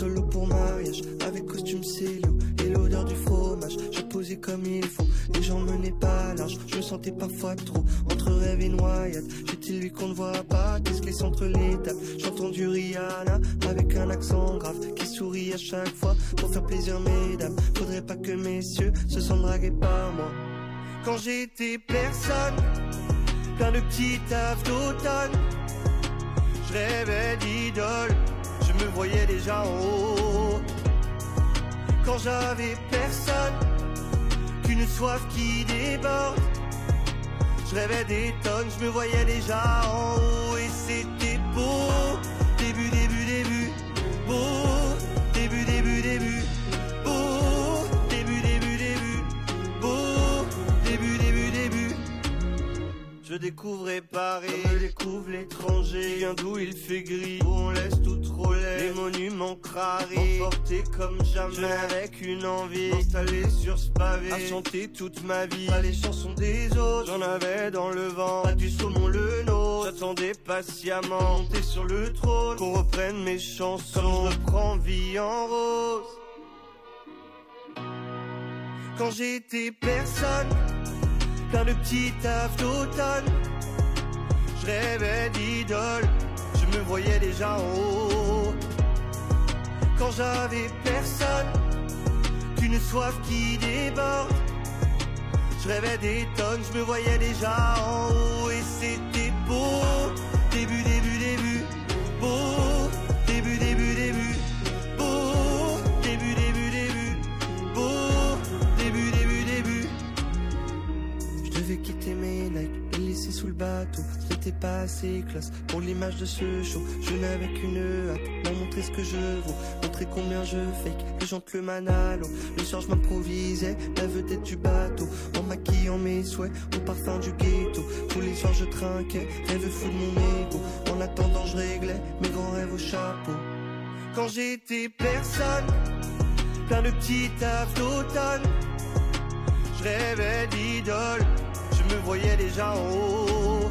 solo pour mariage, avec costume cellou et l'odeur du fromage. Je posais comme il faut, les gens menaient pas large. Je me sentais parfois trop entre rêve et noyade. J'étais lui qu'on ne voit pas, qui entre les tables? J'entends du Rihanna avec un accent grave qui sourit à chaque fois pour faire plaisir mesdames. Faudrait pas que messieurs se sentent dragués par moi. Quand j'étais personne, plein de petits tafs d'automne. Je rêvais d'idole, je me voyais déjà en haut. Quand j'avais personne, qu'une soif qui déborde. Je rêvais des tonnes, je me voyais déjà en haut et c'était beau. Début, début, début, beau. Début, début, début, beau. Début, début, début, beau. Début, début, début. Je découvrais Paris, je découvre l'étranger. D'où? Il fait gris, où on laisse tout Les monuments contrarié, emporté comme jamais, avec une envie, installé sur ce pavé, à chanter toute ma vie, pas les chansons des autres, j'en avais dans le vent, pas du saumon le nôtre, j'attendais patiemment, monter sur le trône, qu'on reprenne mes chansons, comme je reprends vie en rose. Quand j'étais personne, plein de petits tafs d'automne, je rêvais d'idole, je me voyais déjà en haut. Quand j'avais personne, qu'une soif qui déborde, je rêvais des tonnes, je me voyais déjà en haut et c'était beau. Début, début, début, beau. Début, début, début, beau. Début, début, début, beau. Début, début, début. Je devais quitter mes likes, les laisser sous le bateau. C'était pas assez classe pour l'image de ce show. Je n'avais qu'une hâte, leur montrer ce que je vaux, montrer combien je fake. Les gens le manalo, le soir je m'improvisais, la vedette du bateau. En maquillant mes souhaits, au parfum du ghetto. Tous les soirs je trinquais, rêve fou de mon ego. En attendant je réglais mes grands rêves au chapeau. Quand j'étais personne, plein de petits tafs d'automne. Je rêvais d'idole, je me voyais déjà en haut.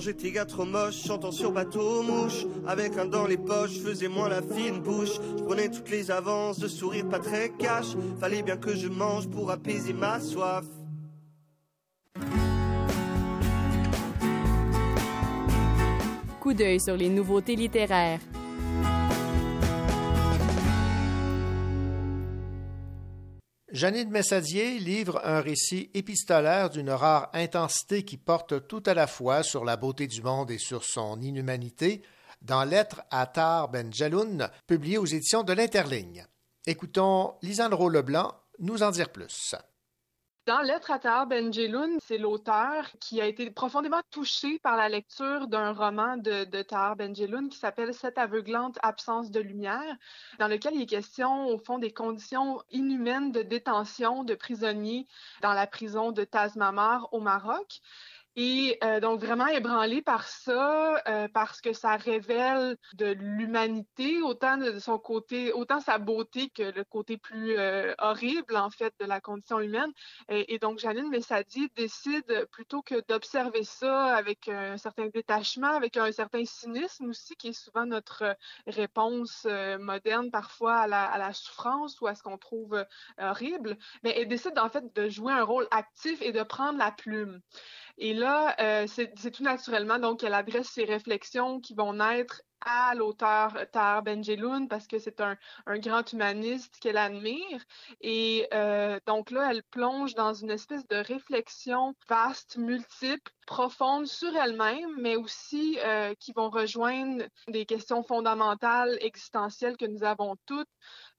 j'étais gars trop moche, chantant sur bateau mouche Avec un dans les poches, faisais moins la fine bouche. Je prenais toutes les avances, de sourire pas très cash. Fallait bien que je mange pour apaiser ma soif. Coup d'œil sur les nouveautés littéraires. Janine Messadier livre un récit épistolaire d'une rare intensité qui porte tout à la fois sur la beauté du monde et sur son inhumanité dans Lettres à Tar Ben Jaloun, publié aux éditions de l'Interligne. Écoutons Lisandro Leblanc nous en dire plus. Dans Lettre à Tahar Benjeloun, c'est l'auteur qui a été profondément touché par la lecture d'un roman de, de Tahar Benjeloun qui s'appelle Cette aveuglante absence de lumière, dans lequel il est question, au fond, des conditions inhumaines de détention de prisonniers dans la prison de Tazmamar au Maroc. Et euh, donc vraiment ébranlé par ça, euh, parce que ça révèle de l'humanité, autant de son côté, autant sa beauté que le côté plus euh, horrible en fait de la condition humaine. Et, donc Janine Messadi décide plutôt que d'observer ça avec un certain détachement, avec un certain cynisme aussi, qui est souvent notre réponse moderne parfois à la, à la, souffrance ou à ce qu'on trouve horrible, mais elle décide en fait de jouer un rôle actif et de prendre la plume. Et là, euh, c'est tout naturellement, donc, elle adresse ses réflexions qui vont naître à l'auteur Tahar Benjeloun parce que c'est un, grand humaniste qu'elle admire. Et euh, donc là, elle plonge dans une espèce de réflexion vaste, multiple, profonde sur elle-même, mais aussi euh, qui vont rejoindre des questions fondamentales, existentielles que nous avons toutes,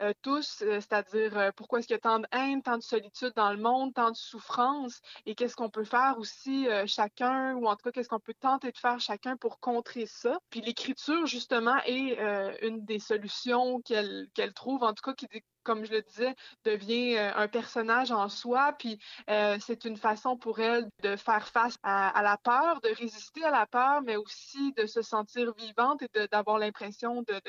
euh, tous, euh, c'est-à-dire euh, pourquoi est-ce qu'il y a tant de haine, tant de solitude dans le monde, tant de souffrance, et qu'est-ce qu'on peut faire aussi chacun, ou en tout cas qu'est-ce qu'on peut tenter de faire chacun pour contrer ça? Puis l'écriture, justement, est une des solutions qu'elle trouve, en tout cas qui, comme je le disais, devient un personnage en soi, puis c'est une façon pour elle de faire face à, la peur, de résister à la peur, mais aussi de se sentir vivante et d'avoir l'impression de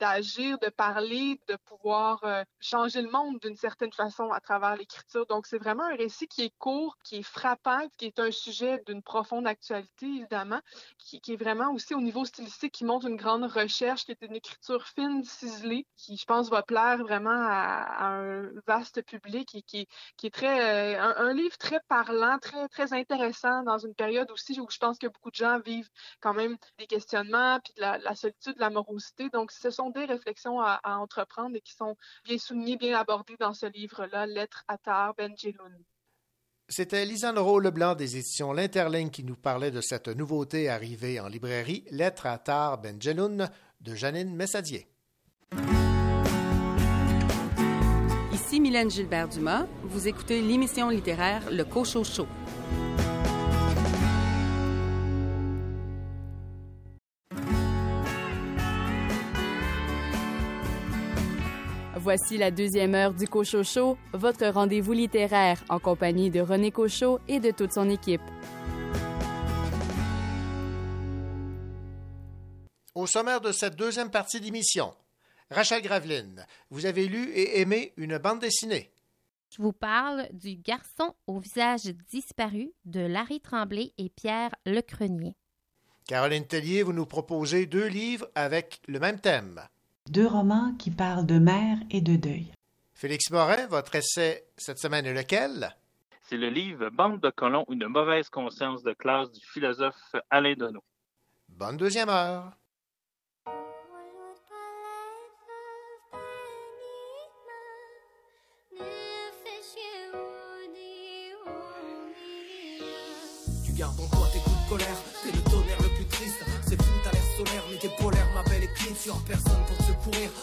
d'agir, de parler, de pouvoir euh, changer le monde d'une certaine façon à travers l'écriture. Donc, c'est vraiment un récit qui est court, qui est frappant, qui est un sujet d'une profonde actualité, évidemment, qui, est vraiment aussi au niveau stylistique, qui montre une grande recherche, qui est une écriture fine, ciselée, qui, je pense, va plaire vraiment à, un vaste public et qui, est très, euh, un, un, livre très parlant, très, très intéressant dans une période aussi où je pense que beaucoup de gens vivent quand même des questionnements, puis de la, la solitude, de la morosité. Donc, ce sont des réflexions à, à, entreprendre et qui sont bien soulignées, bien abordées dans ce livre-là, Lettres à Tar Benjeloun. C'était Lisandro Leblanc des éditions L'Interligne qui nous parlait de cette nouveauté arrivée en librairie, Lettres à Tar Benjeloun de Janine Messadier. Ici Mylène Gilbert-Dumas. Vous écoutez l'émission littéraire Le Cochot Show. Voici la deuxième heure du Cochocho, votre rendez-vous littéraire en compagnie de René Cochot et de toute son équipe. Au sommaire de cette deuxième partie d'émission, Rachel Graveline, vous avez lu et aimé une bande dessinée. Je vous parle du garçon au visage disparu de Larry Tremblay et Pierre Lecrenier. Caroline Tellier, vous nous proposez deux livres avec le même thème. Deux romans qui parlent de mère et de deuil. Félix Morin, votre essai cette semaine est lequel? C'est le livre Bande de colons, une mauvaise conscience de classe du philosophe Alain Deneau. Bonne deuxième heure. Tu gardes en toi tes coups de colère, t'es le tonnerre le plus triste. C'est fou, t'as l'air solaire, mais t'es polaire, ma belle éclipse. Y'a personne pour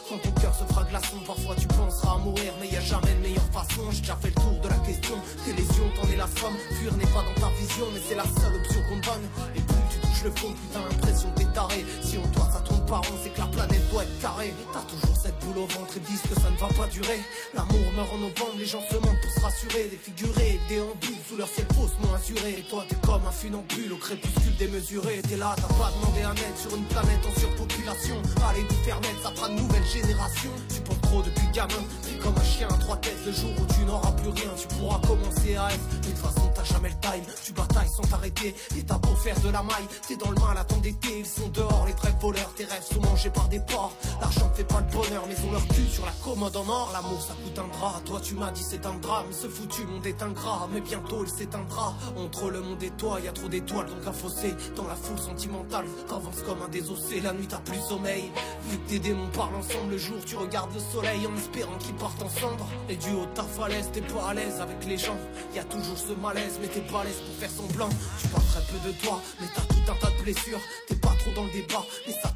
Quand ton cœur se fera glaçon, parfois tu penseras à mourir. Mais y a jamais de meilleure façon. J'ai déjà fait le tour de la question. Tes lésions, t'en es la somme. Fuir n'est pas dans ta vision, mais c'est la seule option qu'on donne. Et plus tu touches le fond, plus t'as l'impression t'es taré. Si on toi ça tourne rond, c'est que la planète doit être carrée. T'as toujours cette boule au ventre et disent que ça ne va pas durer. L'amour meurt en novembre, les gens se mentent pour se rassurer. Défigurés, déambules sous leur ciel faussement assuré. Et toi t'es comme un funambule au crépuscule démesuré. T'es là, t'as pas demandé un aide sur une planète en surpopulation. Allez vous faire mettre, ça fera de nouvelles générations. Tu penses trop depuis gamin, t'es comme un chien à trois têtes. Le jour où tu n'auras plus rien, tu pourras commencer à être. Mais de toute façon, t'as jamais le time, tu batailles sans t'arrêter. Et t'as beau faire de la maille, t'es dans le mal à t'endetter. Ils sont dehors, les trêves voleurs, tes rêves sont mangés par des porcs. L'argent fait pas le bonheur, mais ont leur cul sur la commode en or. L'amour, ça coûte un drap. Toi, tu m'as dit c'est un drame. Ce foutu monde est ingrat, mais bientôt il s'éteindra. Entre le monde et toi, y a trop d'étoiles, donc un fossé. Dans la foule sentimentale, t'avances comme un désossé. La nuit, t'as plus sommeil. Vu que tes démons parlent ensemble le jour, tu regardes le soleil en espérant qu'ils partent en cendres. Et du haut de ta falaise, t'es pas à l'aise avec les gens. Y a toujours ce malaise, mais t'es pas à l'aise pour faire semblant. Tu parles très peu de toi, mais t'as tout un tas de blessures. T'es pas trop dans le débat, mais ça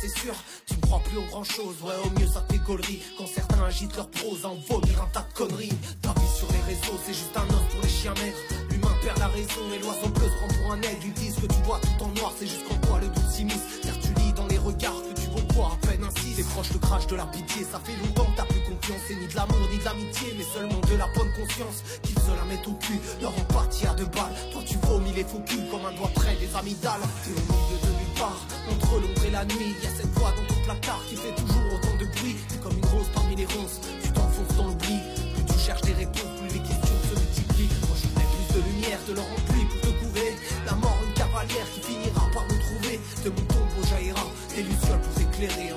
c'est sûr. Tu ne crois plus aux grand chose, ouais, au mieux ça fait gaulerie. Quand certains agitent leur prose, en vomir un tas de conneries. Ta vie sur les réseaux, c'est juste un os pour les chiens maigres. L'humain perd la raison, et l'oiseau bleu se rend pour un aigle. Ils disent que tu vois tout en noir, c'est juste qu'en toi le doute s'immisce. Car tu lis dans les regards que tu vaux quoi à peine ainsi. Tes proches te crachent de la pitié, ça fait longtemps que t'as plus confiance. Et ni de l'amour, ni de l'amitié, mais seulement de la bonne conscience. Qu'ils se la mettent au cul, leur empathie à deux balles. Toi tu vomis les faux culs comme un doigt près des amygdales. T'es au milieu de nulle part, et la nuit. Y a cette voix dans ton placard qui fait toujours autant de bruit. Comme une rose parmi les ronces, tu t'enfonces dans l'oubli. Plus tu cherches des réponses, plus les questions se multiplient. Moi je voudrais plus de lumière, de leur pluie pour te couver. La mort, une cavalière qui finira par me trouver. De mon tombeau jaillira des lucioles pour éclairer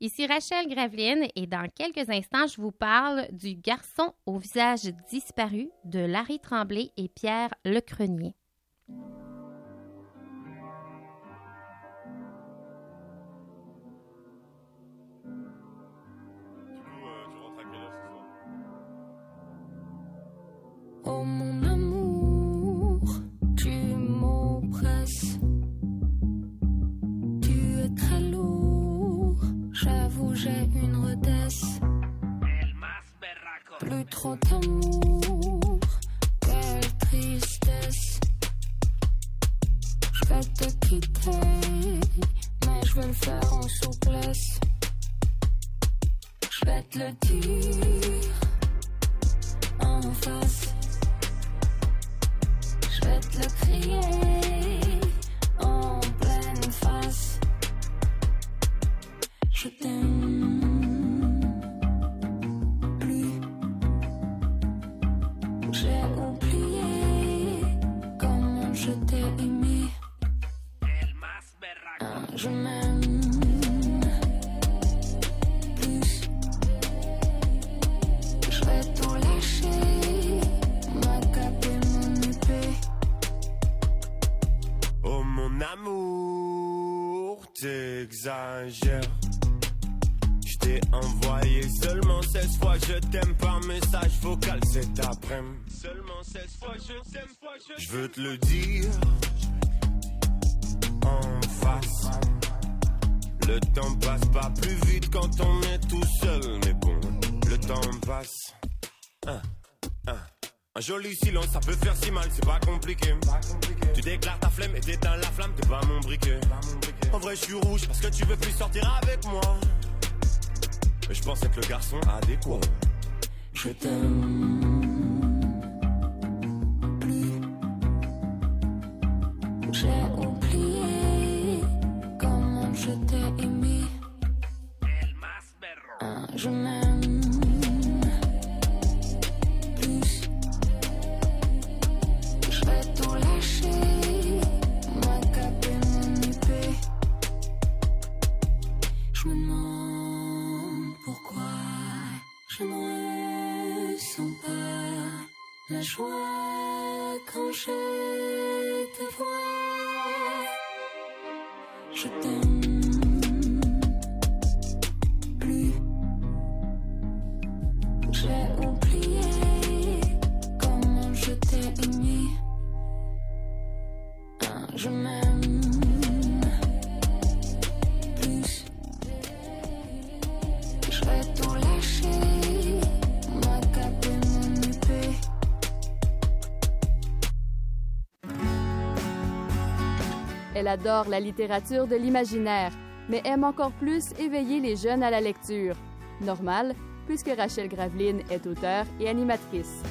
Ici Rachel Graveline et dans quelques instants, je vous parle du garçon au visage disparu de Larry Tremblay et Pierre Lecrenier. Trop d'amour, je veux te le dire en face. Le temps passe pas plus vite quand on est tout seul, mais bon, le temps passe. Un joli silence, ça peut faire si mal, c'est pas compliqué. Tu déclares ta flemme et t'éteins la flamme, t'es pas mon briquet. En vrai, je suis rouge parce que tu veux plus sortir avec moi. Mais je pense être le garçon adéquat. Je t'aime. Je m'aime plus. Je vais tout lâcher, moi caper mon épée. Je me demande pourquoi je ne ressens pas la joie quand je te vois. Je t'aime adore la littérature de l'imaginaire, mais aime encore plus éveiller les jeunes à la lecture. Normal, puisque Rachel Graveline est auteure et animatrice.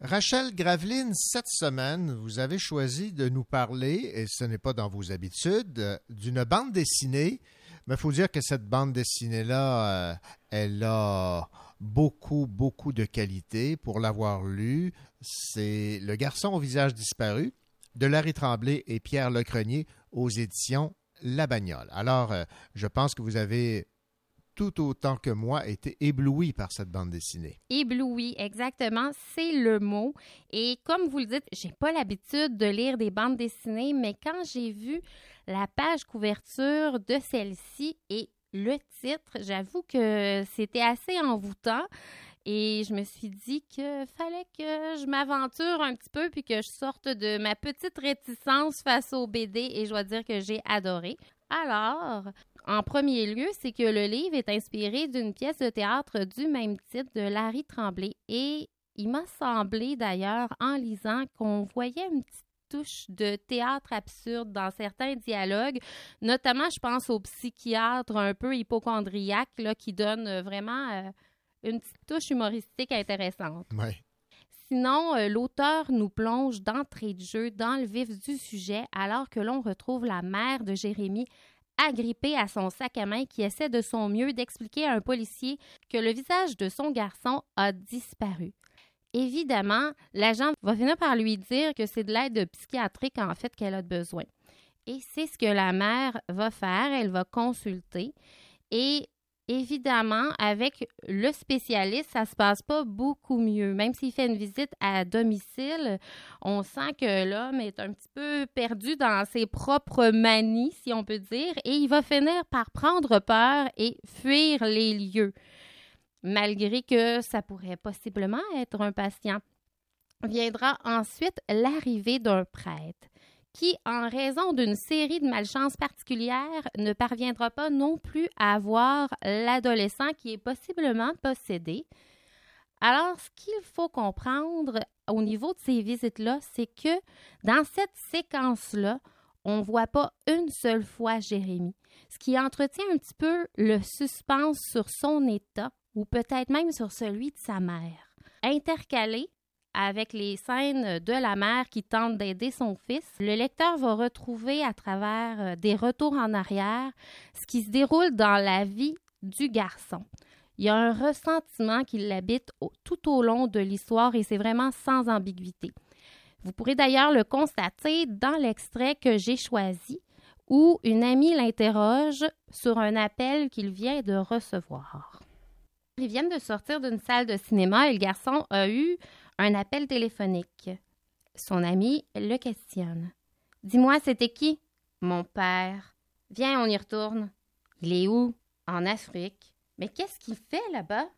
Rachel Graveline, cette semaine, vous avez choisi de nous parler, et ce n'est pas dans vos habitudes, d'une bande dessinée. Mais il faut dire que cette bande dessinée-là, euh, elle a beaucoup, beaucoup de qualité. Pour l'avoir lue, c'est Le garçon au visage disparu de Larry Tremblay et Pierre Lecrenier aux éditions La Bagnole. Alors, euh, je pense que vous avez tout autant que moi été ébloui par cette bande dessinée. Ébloui, exactement, c'est le mot. Et comme vous le dites, j'ai pas l'habitude de lire des bandes dessinées, mais quand j'ai vu la page couverture de celle-ci et le titre, j'avoue que c'était assez envoûtant. Et je me suis dit que fallait que je m'aventure un petit peu puis que je sorte de ma petite réticence face au BD et je dois dire que j'ai adoré. Alors, en premier lieu, c'est que le livre est inspiré d'une pièce de théâtre du même titre de Larry Tremblay et il m'a semblé d'ailleurs en lisant qu'on voyait une petite touche de théâtre absurde dans certains dialogues, notamment je pense au psychiatre un peu hypochondriaque là, qui donne vraiment euh, une petite touche humoristique intéressante. Ouais. Sinon, euh, l'auteur nous plonge d'entrée de jeu dans le vif du sujet alors que l'on retrouve la mère de Jérémie agrippée à son sac à main qui essaie de son mieux d'expliquer à un policier que le visage de son garçon a disparu. Évidemment, l'agent va finir par lui dire que c'est de l'aide psychiatrique en fait qu'elle a besoin. Et c'est ce que la mère va faire, elle va consulter et Évidemment, avec le spécialiste, ça se passe pas beaucoup mieux. Même s'il fait une visite à domicile, on sent que l'homme est un petit peu perdu dans ses propres manies, si on peut dire, et il va finir par prendre peur et fuir les lieux, malgré que ça pourrait possiblement être un patient. Viendra ensuite l'arrivée d'un prêtre qui, en raison d'une série de malchances particulières, ne parviendra pas non plus à voir l'adolescent qui est possiblement possédé. Alors, ce qu'il faut comprendre au niveau de ces visites-là, c'est que dans cette séquence-là, on ne voit pas une seule fois Jérémie, ce qui entretient un petit peu le suspense sur son état ou peut-être même sur celui de sa mère. Intercalé avec les scènes de la mère qui tente d'aider son fils, le lecteur va retrouver à travers euh, des retours en arrière ce qui se déroule dans la vie du garçon. Il y a un ressentiment qui l'habite tout au long de l'histoire et c'est vraiment sans ambiguïté. Vous pourrez d'ailleurs le constater dans l'extrait que j'ai choisi où une amie l'interroge sur un appel qu'il vient de recevoir. Ils viennent de sortir d'une salle de cinéma et le garçon a eu un appel téléphonique. Son ami le questionne. Dis-moi, c'était qui? Mon père. Viens, on y retourne. Il est où? En Afrique. Mais qu'est-ce qu'il fait là-bas?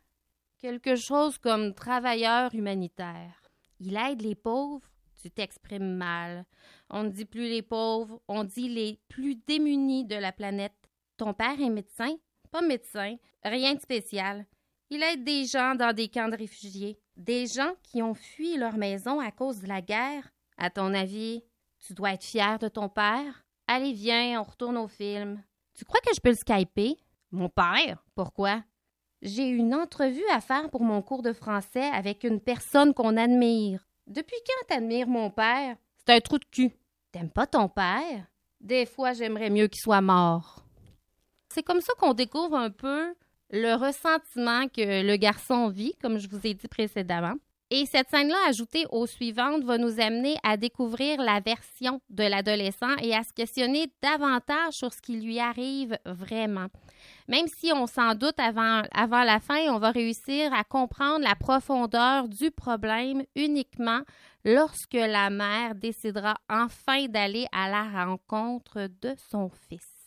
Quelque chose comme travailleur humanitaire. Il aide les pauvres? Tu t'exprimes mal. On ne dit plus les pauvres, on dit les plus démunis de la planète. Ton père est médecin? Pas médecin, rien de spécial. Il aide des gens dans des camps de réfugiés, des gens qui ont fui leur maison à cause de la guerre. À ton avis, tu dois être fier de ton père? Allez, viens, on retourne au film. Tu crois que je peux le skyper? Mon père? Pourquoi? J'ai une entrevue à faire pour mon cours de français avec une personne qu'on admire. Depuis quand t'admires mon père? C'est un trou de cul. T'aimes pas ton père? Des fois, j'aimerais mieux qu'il soit mort. C'est comme ça qu'on découvre un peu le ressentiment que le garçon vit, comme je vous ai dit précédemment. Et cette scène-là, ajoutée aux suivantes, va nous amener à découvrir la version de l'adolescent et à se questionner davantage sur ce qui lui arrive vraiment. Même si on s'en doute avant, avant la fin, on va réussir à comprendre la profondeur du problème uniquement lorsque la mère décidera enfin d'aller à la rencontre de son fils.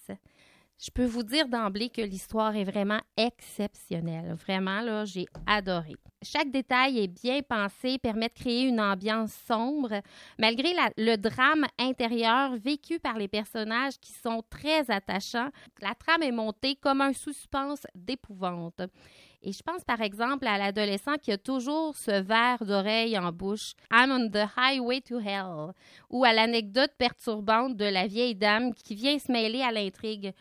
Je peux vous dire d'emblée que l'histoire est vraiment exceptionnelle. Vraiment, là, j'ai adoré. Chaque détail est bien pensé, permet de créer une ambiance sombre, malgré le drame intérieur vécu par les personnages qui sont très attachants. La trame est montée comme un suspense d'épouvante. Et je pense par exemple à l'adolescent qui a toujours ce verre d'oreille en bouche, I'm on the highway to hell, ou à l'anecdote perturbante de la vieille dame qui vient se mêler à l'intrigue.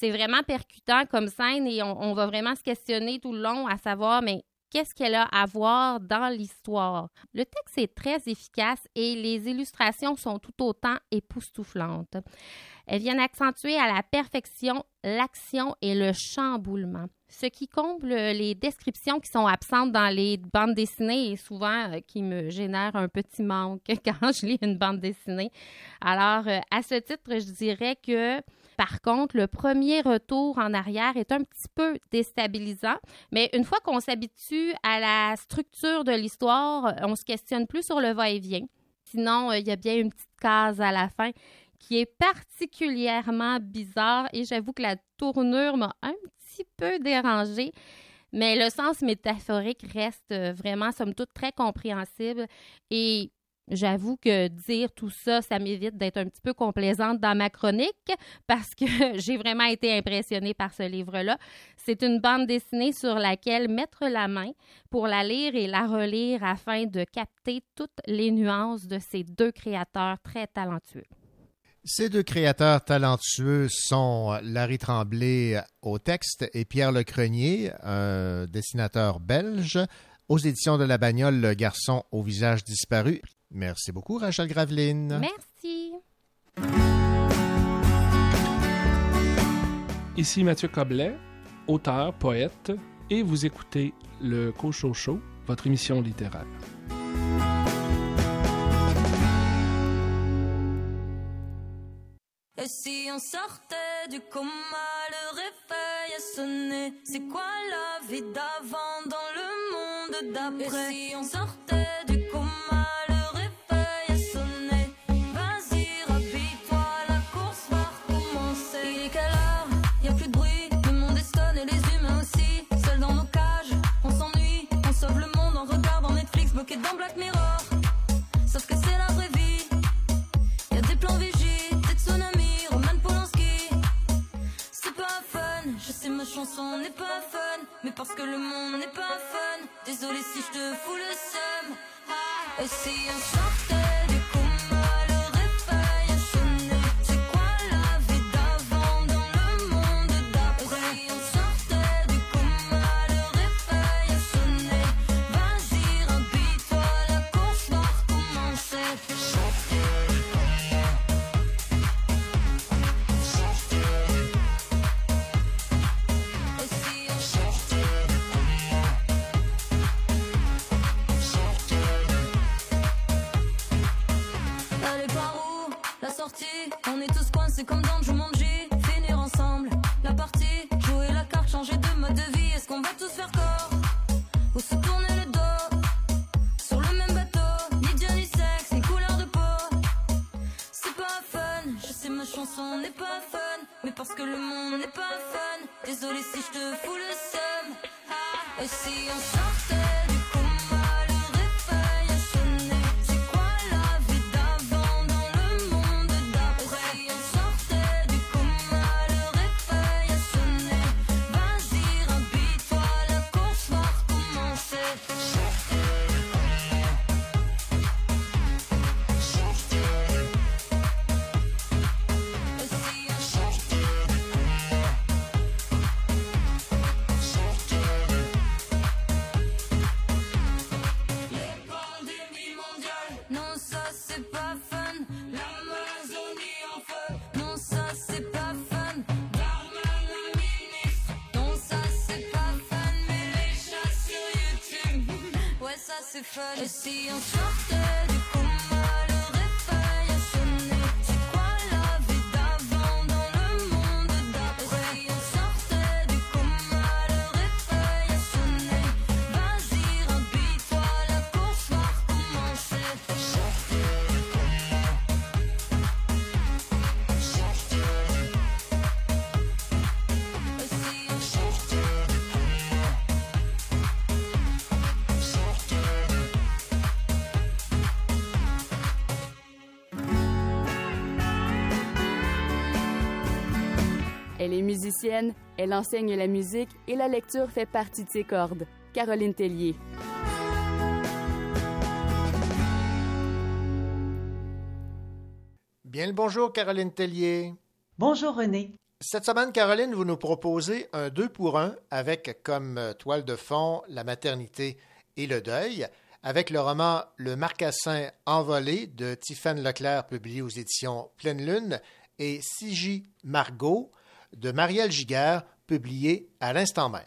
C'est vraiment percutant comme scène et on, va vraiment se questionner tout le long à savoir, mais qu'est-ce qu'elle a à voir dans l'histoire? Le texte est très efficace et les illustrations sont tout autant époustouflantes. Elles viennent accentuer à la perfection l'action et le chamboulement. Ce qui comble les descriptions qui sont absentes dans les bandes dessinées et souvent euh, qui me génère un petit manque quand je lis une bande dessinée. Alors, euh, à ce titre, je dirais que par contre, le premier retour en arrière est un petit peu déstabilisant, mais une fois qu'on s'habitue à la structure de l'histoire, on se questionne plus sur le va-et-vient. Sinon, euh, il y a bien une petite case à la fin qui est particulièrement bizarre et j'avoue que la tournure m'a un petit peu dérangée. Mais le sens métaphorique reste euh, vraiment, somme toute, très compréhensible. Et j'avoue que dire tout ça, ça m'évite d'être un petit peu complaisante dans ma chronique parce que j'ai vraiment été impressionnée par ce livre-là. C'est une bande dessinée sur laquelle mettre la main pour la lire et la relire afin de capter toutes les nuances de ces deux créateurs très talentueux. Ces deux créateurs talentueux sont Larry Tremblay au texte et Pierre Lecrenier, un dessinateur belge, aux éditions de la bagnole Le garçon au visage disparu. Merci beaucoup, Rachel Graveline. Merci. Ici Mathieu Coblet, auteur, poète, et vous écoutez le Cocho Show, votre émission littéraire. Et si on sortait du coma, le réveil a sonné C'est quoi la vie d'avant dans le monde d'après? Et si on sortait bloqué dans Black Mirror Sauf que c'est la vraie vie Y'a des plans VG, des tsunamis, Roman Polanski. C'est pas fun, je sais ma chanson n'est pas fun, mais parce que le monde n'est pas fun. Désolé si je te fous le seum. Et si on sortait ça c'est fun. Elle est musicienne, elle enseigne la musique et la lecture fait partie de ses cordes. Caroline Tellier. Bien le bonjour, Caroline Tellier. Bonjour René. Cette semaine, Caroline, vous nous proposez un deux pour un avec comme euh, toile de fond la maternité et le deuil, avec le roman Le Marcassin envolé de Tiffaine Leclerc, publié aux éditions Pleine Lune, et Sigi Margot de Marielle Giguère, publié à l'instant même.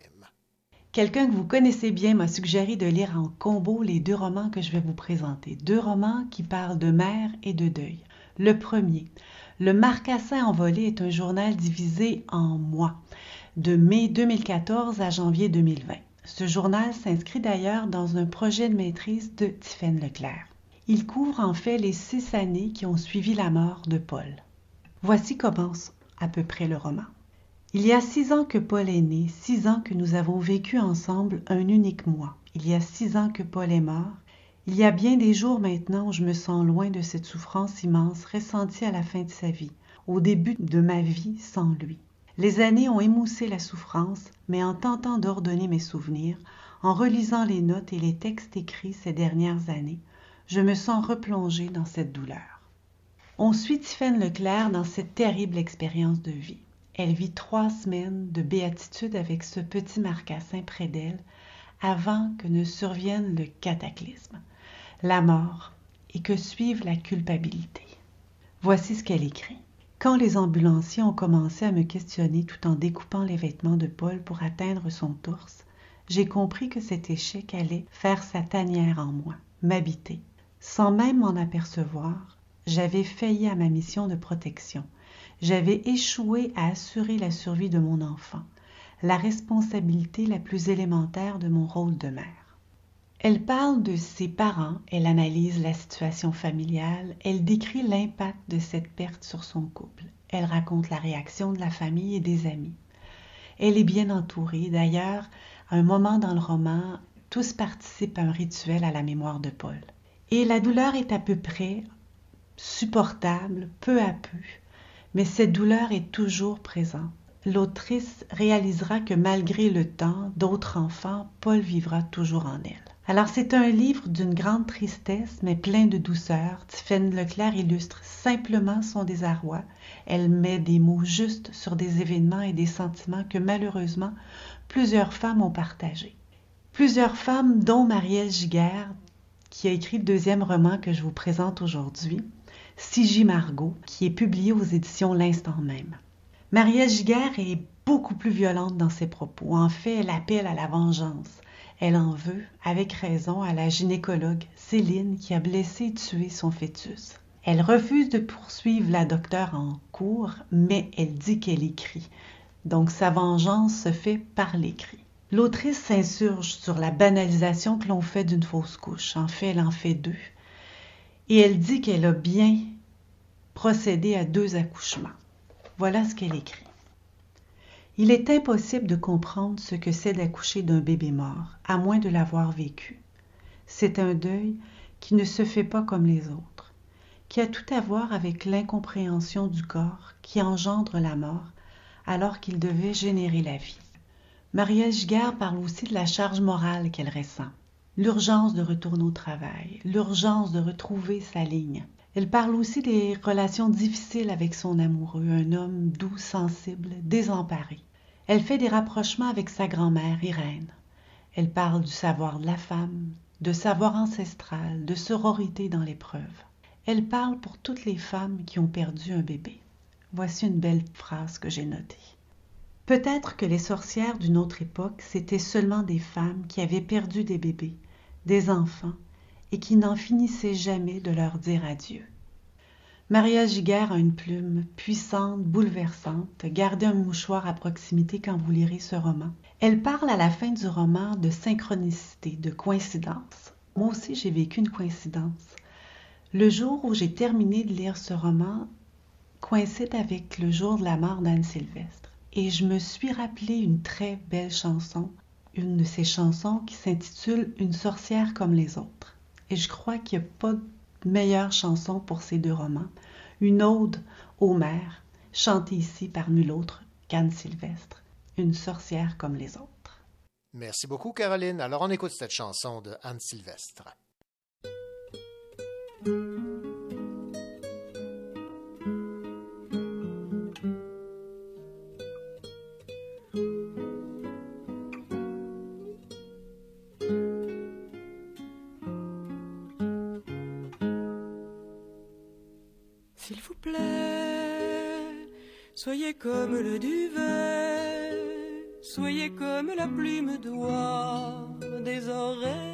Quelqu'un que vous connaissez bien m'a suggéré de lire en combo les deux romans que je vais vous présenter. Deux romans qui parlent de mère et de deuil. Le premier, Le Marcassin envolé est un journal divisé en mois, de mai 2014 à janvier 2020. Ce journal s'inscrit d'ailleurs dans un projet de maîtrise de Tiffaine Leclerc. Il couvre en fait les six années qui ont suivi la mort de Paul. Voici commence à peu près le roman. Il y a six ans que Paul est né, six ans que nous avons vécu ensemble un unique mois. Il y a six ans que Paul est mort. Il y a bien des jours maintenant où je me sens loin de cette souffrance immense ressentie à la fin de sa vie, au début de ma vie sans lui. Les années ont émoussé la souffrance, mais en tentant d'ordonner mes souvenirs, en relisant les notes et les textes écrits ces dernières années, je me sens replongée dans cette douleur. On suit Tiffaine Leclerc dans cette terrible expérience de vie. Elle vit trois semaines de béatitude avec ce petit marcassin près d'elle avant que ne survienne le cataclysme, la mort et que suive la culpabilité. Voici ce qu'elle écrit. Quand les ambulanciers ont commencé à me questionner tout en découpant les vêtements de Paul pour atteindre son torse, j'ai compris que cet échec allait faire sa tanière en moi, m'habiter. Sans même m'en apercevoir, j'avais failli à ma mission de protection. J'avais échoué à assurer la survie de mon enfant, la responsabilité la plus élémentaire de mon rôle de mère. Elle parle de ses parents, elle analyse la situation familiale, elle décrit l'impact de cette perte sur son couple, elle raconte la réaction de la famille et des amis. Elle est bien entourée, d'ailleurs, à un moment dans le roman, tous participent à un rituel à la mémoire de Paul. Et la douleur est à peu près supportable, peu à peu, mais cette douleur est toujours présente. L'autrice réalisera que malgré le temps, d'autres enfants, Paul vivra toujours en elle. Alors c'est un livre d'une grande tristesse, mais plein de douceur. Tiffaine Leclerc illustre simplement son désarroi. Elle met des mots justes sur des événements et des sentiments que malheureusement plusieurs femmes ont partagés. Plusieurs femmes, dont Marielle Giguère, qui a écrit le deuxième roman que je vous présente aujourd'hui, Sigi Margot, qui est publié aux éditions L'Instant même. Marielle Giguère est beaucoup plus violente dans ses propos. En fait, elle appelle à la vengeance. Elle en veut, avec raison, à la gynécologue Céline qui a blessé et tué son fœtus. Elle refuse de poursuivre la docteure en cours, mais elle dit qu'elle écrit. Donc sa vengeance se fait par l'écrit. L'autrice s'insurge sur la banalisation que l'on fait d'une fausse couche. En fait, elle en fait deux. Et elle dit qu'elle a bien procédé à deux accouchements. Voilà ce qu'elle écrit. Il est impossible de comprendre ce que c'est d'accoucher d'un bébé mort, à moins de l'avoir vécu. C'est un deuil qui ne se fait pas comme les autres, qui a tout à voir avec l'incompréhension du corps qui engendre la mort alors qu'il devait générer la vie. Marielle Giguère parle aussi de la charge morale qu'elle ressent, l'urgence de retourner au travail, l'urgence de retrouver sa ligne. Elle parle aussi des relations difficiles avec son amoureux, un homme doux, sensible, désemparé. Elle fait des rapprochements avec sa grand-mère, Irène. Elle parle du savoir de la femme, de savoir ancestral, de sororité dans l'épreuve. Elle parle pour toutes les femmes qui ont perdu un bébé. Voici une belle phrase que j'ai notée. Peut-être que les sorcières d'une autre époque, c'étaient seulement des femmes qui avaient perdu des bébés, des enfants, et qui n'en finissaient jamais de leur dire adieu. Maria Giguère a une plume puissante, bouleversante. Gardez un mouchoir à proximité quand vous lirez ce roman. Elle parle à la fin du roman de synchronicité, de coïncidence. Moi aussi, j'ai vécu une coïncidence. Le jour où j'ai terminé de lire ce roman coïncide avec le jour de la mort d'Anne Sylvestre. Et je me suis rappelé une très belle chanson, une de ces chansons qui s'intitule Une sorcière comme les autres. Et je crois qu'il n'y a pas de meilleure chanson pour ces deux romans. Une ode aux mères, chantée ici par nul autre qu'Anne Sylvestre, une sorcière comme les autres. Merci beaucoup, Caroline. Alors, on écoute cette chanson de Anne Sylvestre. Le duvet, soyez comme la plume d'oie des oreillers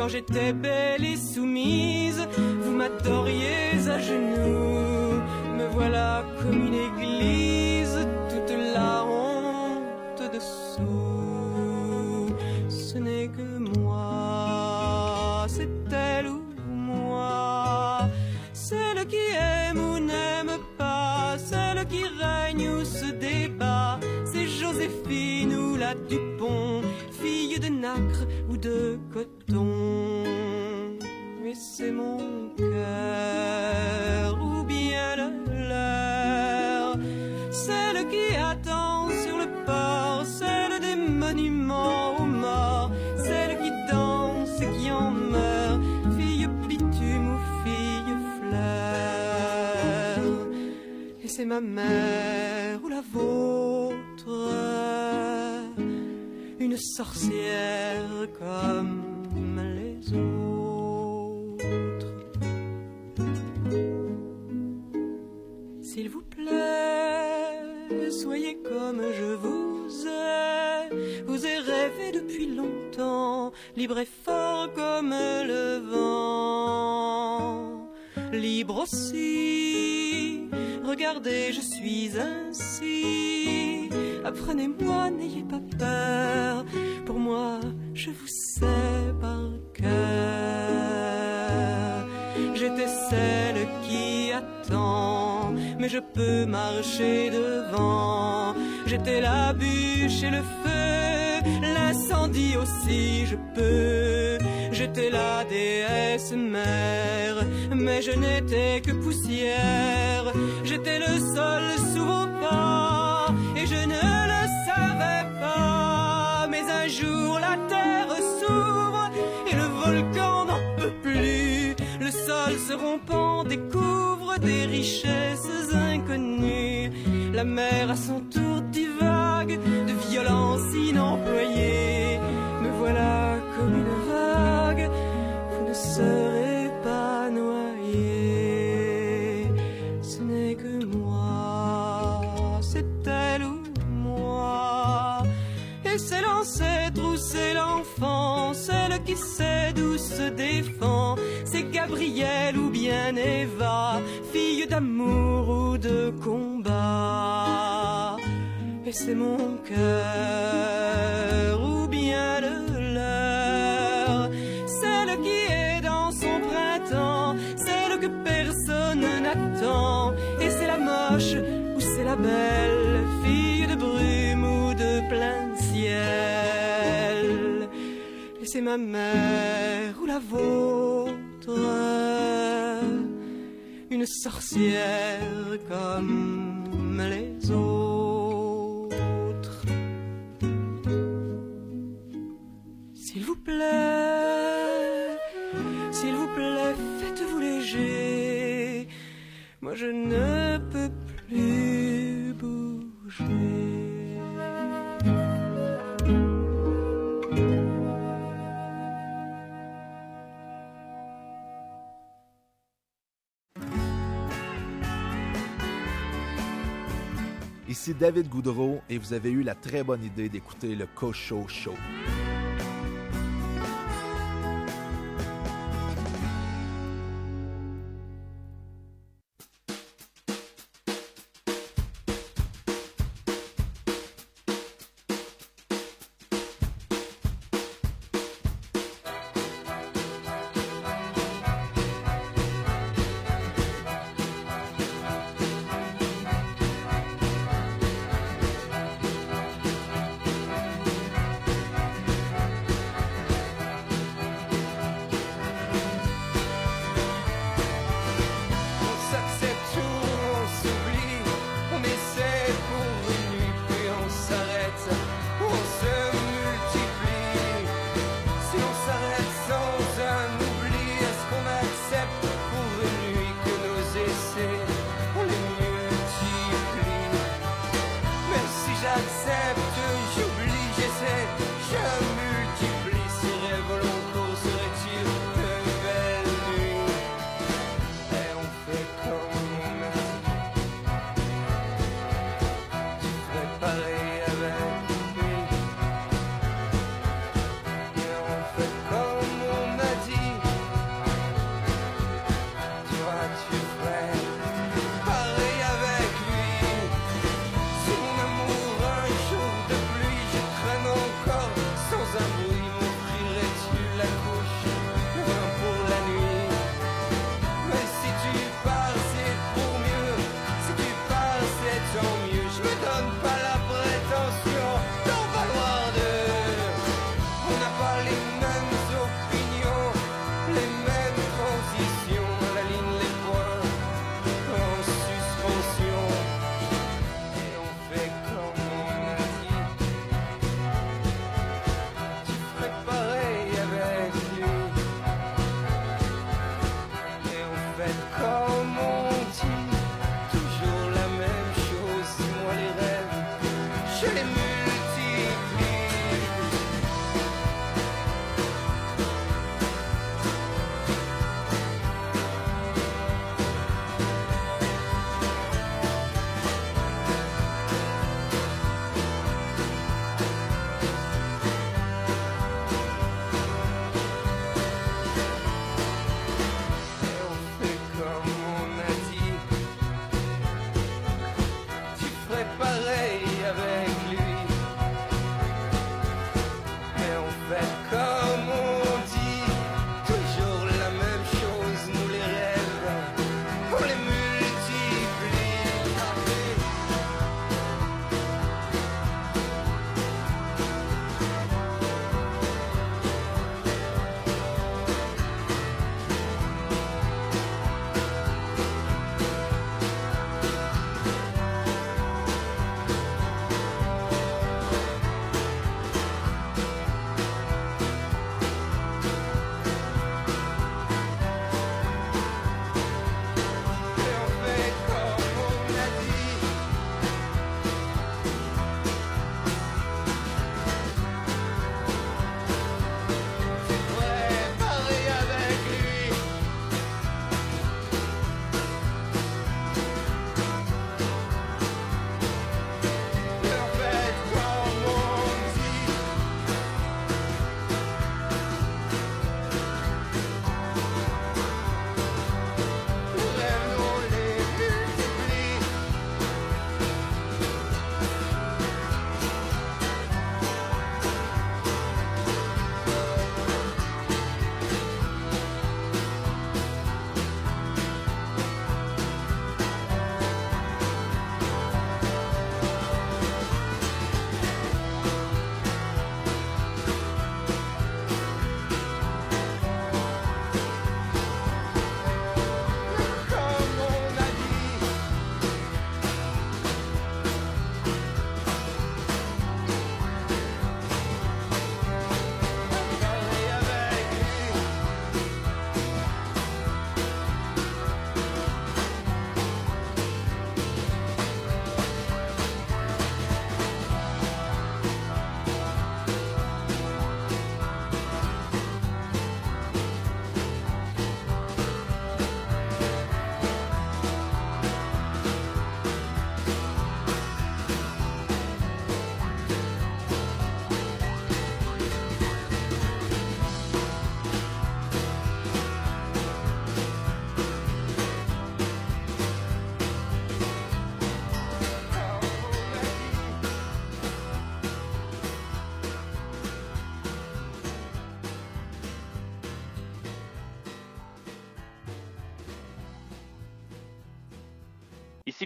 Quand j'étais belle et soumise, vous m'adoriez à genoux. Me voilà comme une église, toute la honte dessous. Ce n'est que moi, c'est elle ou moi. Celle qui aime ou n'aime pas, celle qui règne ou se débat. C'est Joséphine ou la Dupont, fille de nacre ou de coton. Mais c'est mon cœur ou bien le leur. Celle qui attend sur le port, celle des monuments aux morts, celle qui danse et qui en meurt, fille bitume ou fille fleur. Et c'est ma mère ou la vôtre, une sorcière comme S'il vous plaît, soyez comme je vous ai. Vous ai rêvé depuis longtemps, libre et fort comme le vent. Libre aussi, regardez, je suis ainsi. Apprenez-moi, n'ayez pas peur. Pour moi, je vous par J'étais celle qui attend, mais je peux marcher devant. J'étais la bûche et le feu, l'incendie aussi, je peux. J'étais la déesse mère, mais je n'étais que poussière. J'étais le sol sous vos pas, et je ne le savais pas. Mais un jour la terre s'ouvre, Se rompant découvre des richesses inconnues. La mer à son tour divague de violence inemployée. Me voilà comme une vague, vous ne serez pas noyé. Ce n'est que moi, c'est elle ou moi. Et c'est l'enfant, celle qui sait d'où se défend. C'est Gabrielle ou bien Eva, fille d'amour ou de combat. Et c'est mon cœur ou bien le leur, celle qui est dans son printemps, celle que personne n'attend. Et c'est la moche ou c'est la belle, c'est ma mère ou la vôtre, une sorcière comme les autres. S'il vous plaît, s'il vous plaît, faites-vous léger. Moi je ne Ici David Goudreau et vous avez eu la très bonne idée d'écouter le Cocho Show.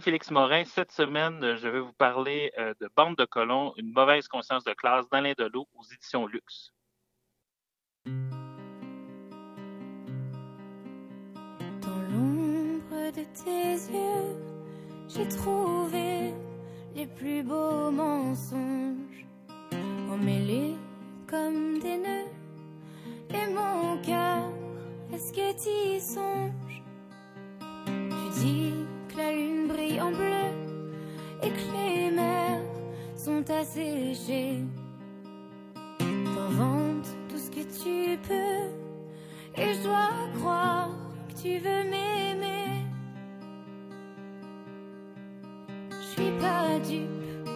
Félix Morin. Cette semaine, je vais vous parler euh, de Bande de colons, une mauvaise conscience de classe d'Alain Delot aux éditions Luxe. Dans l'ombre de tes yeux, j'ai trouvé les plus beaux mensonges, emmêlés comme des nœuds. Et mon cœur, est-ce que tu y songes? Tu dis que la lune brille en bleu et que les mers sont asséchées. T'inventes tout ce que tu peux et je dois croire que tu veux m'aimer. Je suis pas dupe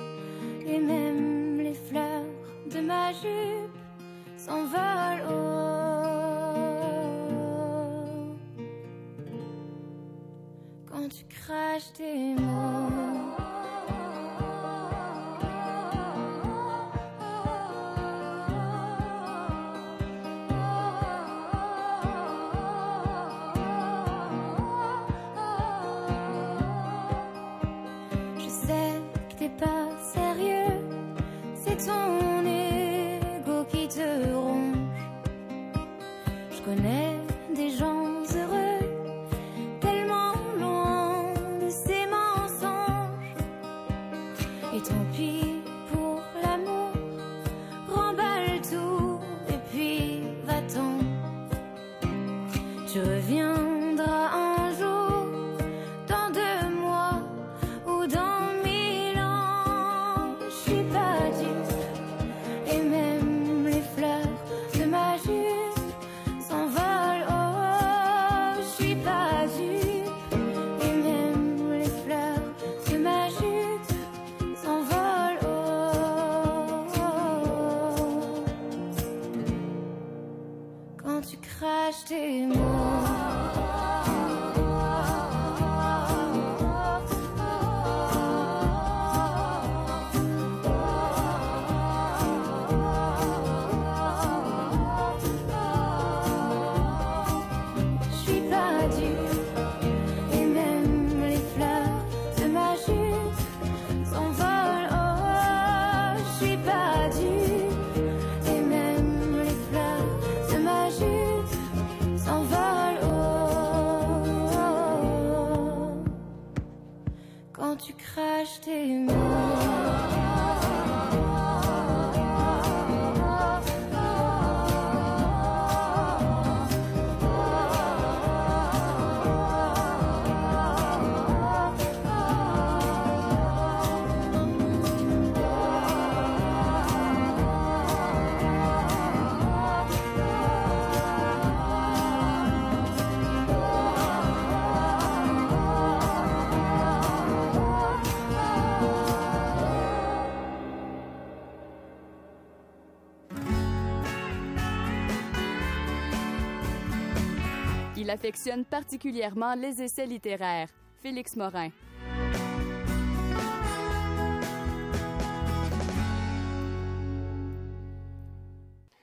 et même les fleurs de ma jupe s'envolent haut. Quand tu craches tes mots. Tu reviendras Il affectionne particulièrement les essais littéraires. Félix Morin.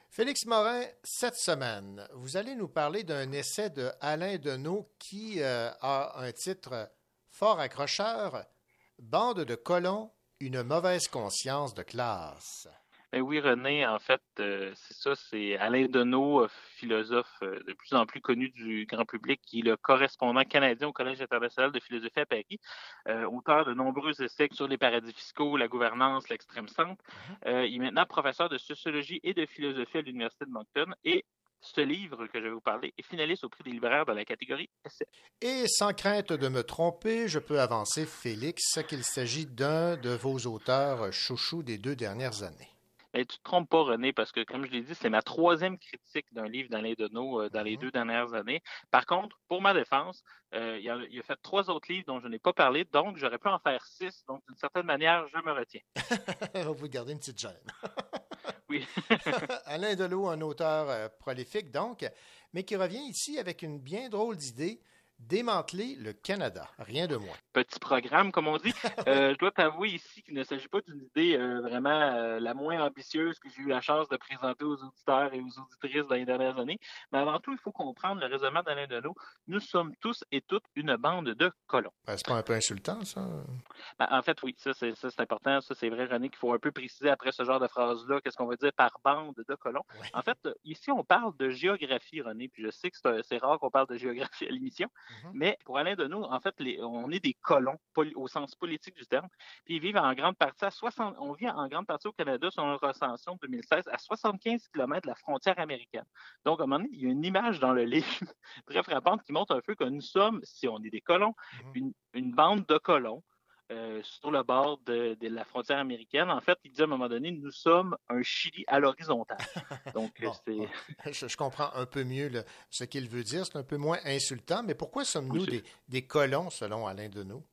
Félix Morin, cette semaine, vous allez nous parler d'un essai de Alain Deneau qui euh, a un titre fort accrocheur Bande de colons, une mauvaise conscience de classe. Ben oui, René, en fait, euh, c'est ça, c'est Alain Deneau, philosophe euh, de plus en plus connu du grand public, qui est le correspondant canadien au Collège international de philosophie à Paris, euh, auteur de nombreux essais sur les paradis fiscaux, la gouvernance, l'extrême centre. Euh, il est maintenant professeur de sociologie et de philosophie à l'Université de Moncton et ce livre que je vais vous parler est finaliste au prix des libraires dans la catégorie essai. Et sans crainte de me tromper, je peux avancer, Félix, qu'il s'agit d'un de vos auteurs chouchous des deux dernières années. Ben, tu te trompes pas, René, parce que, comme je l'ai dit, c'est ma troisième critique d'un livre d'Alain Deneau euh, dans les deux dernières années. Par contre, pour ma défense, euh, il, a, il a fait trois autres livres dont je n'ai pas parlé, donc j'aurais pu en faire six. Donc, d'une certaine manière, je me retiens. On va vous garder une petite gêne. Oui. Alain Delot, un auteur euh, prolifique, donc, mais qui revient ici avec une bien drôle d'idée, démanteler le Canada, rien de moins. Petit programme, comme on dit. Euh, je dois t'avouer ici qu'il ne s'agit pas d'une idée euh, vraiment euh, la moins ambitieuse que j'ai eu la chance de présenter aux auditeurs et aux auditrices dans les dernières années. Mais avant tout, il faut comprendre le raisonnement d'Alain Deneau. Nous sommes tous et toutes une bande de colons. Ben, c'est pas un peu insultant, ça? Ben, en fait, oui, ça c'est, ça, c'est important. Ça, c'est vrai, René, qu'il faut un peu préciser après ce genre de phrase-là, qu'est-ce qu'on veut dire par bande de colons. En fait, ici, on parle de géographie, René, puis je sais que c'est rare qu'on parle de géographie à l'émission, mais pour Alain Deneau, en fait, les- on est des colons au sens politique du terme, puis ils vivent en grande partie à 60, on vit en grande partie au Canada, selon une recension de 2016, à 75 km de la frontière américaine. Donc, à un moment donné, il y a une image dans le livre très frappante qui montre un peu que nous sommes, si on est des colons, une, une bande de colons euh, sur le bord de, de la frontière américaine. En fait, il dit à un moment donné, nous sommes un Chili à l'horizontale. Donc, euh. Je, je comprends un peu mieux le- ce qu'il veut dire. C'est un peu moins insultant, mais pourquoi sommes-nous des colons, selon Alain Deneau?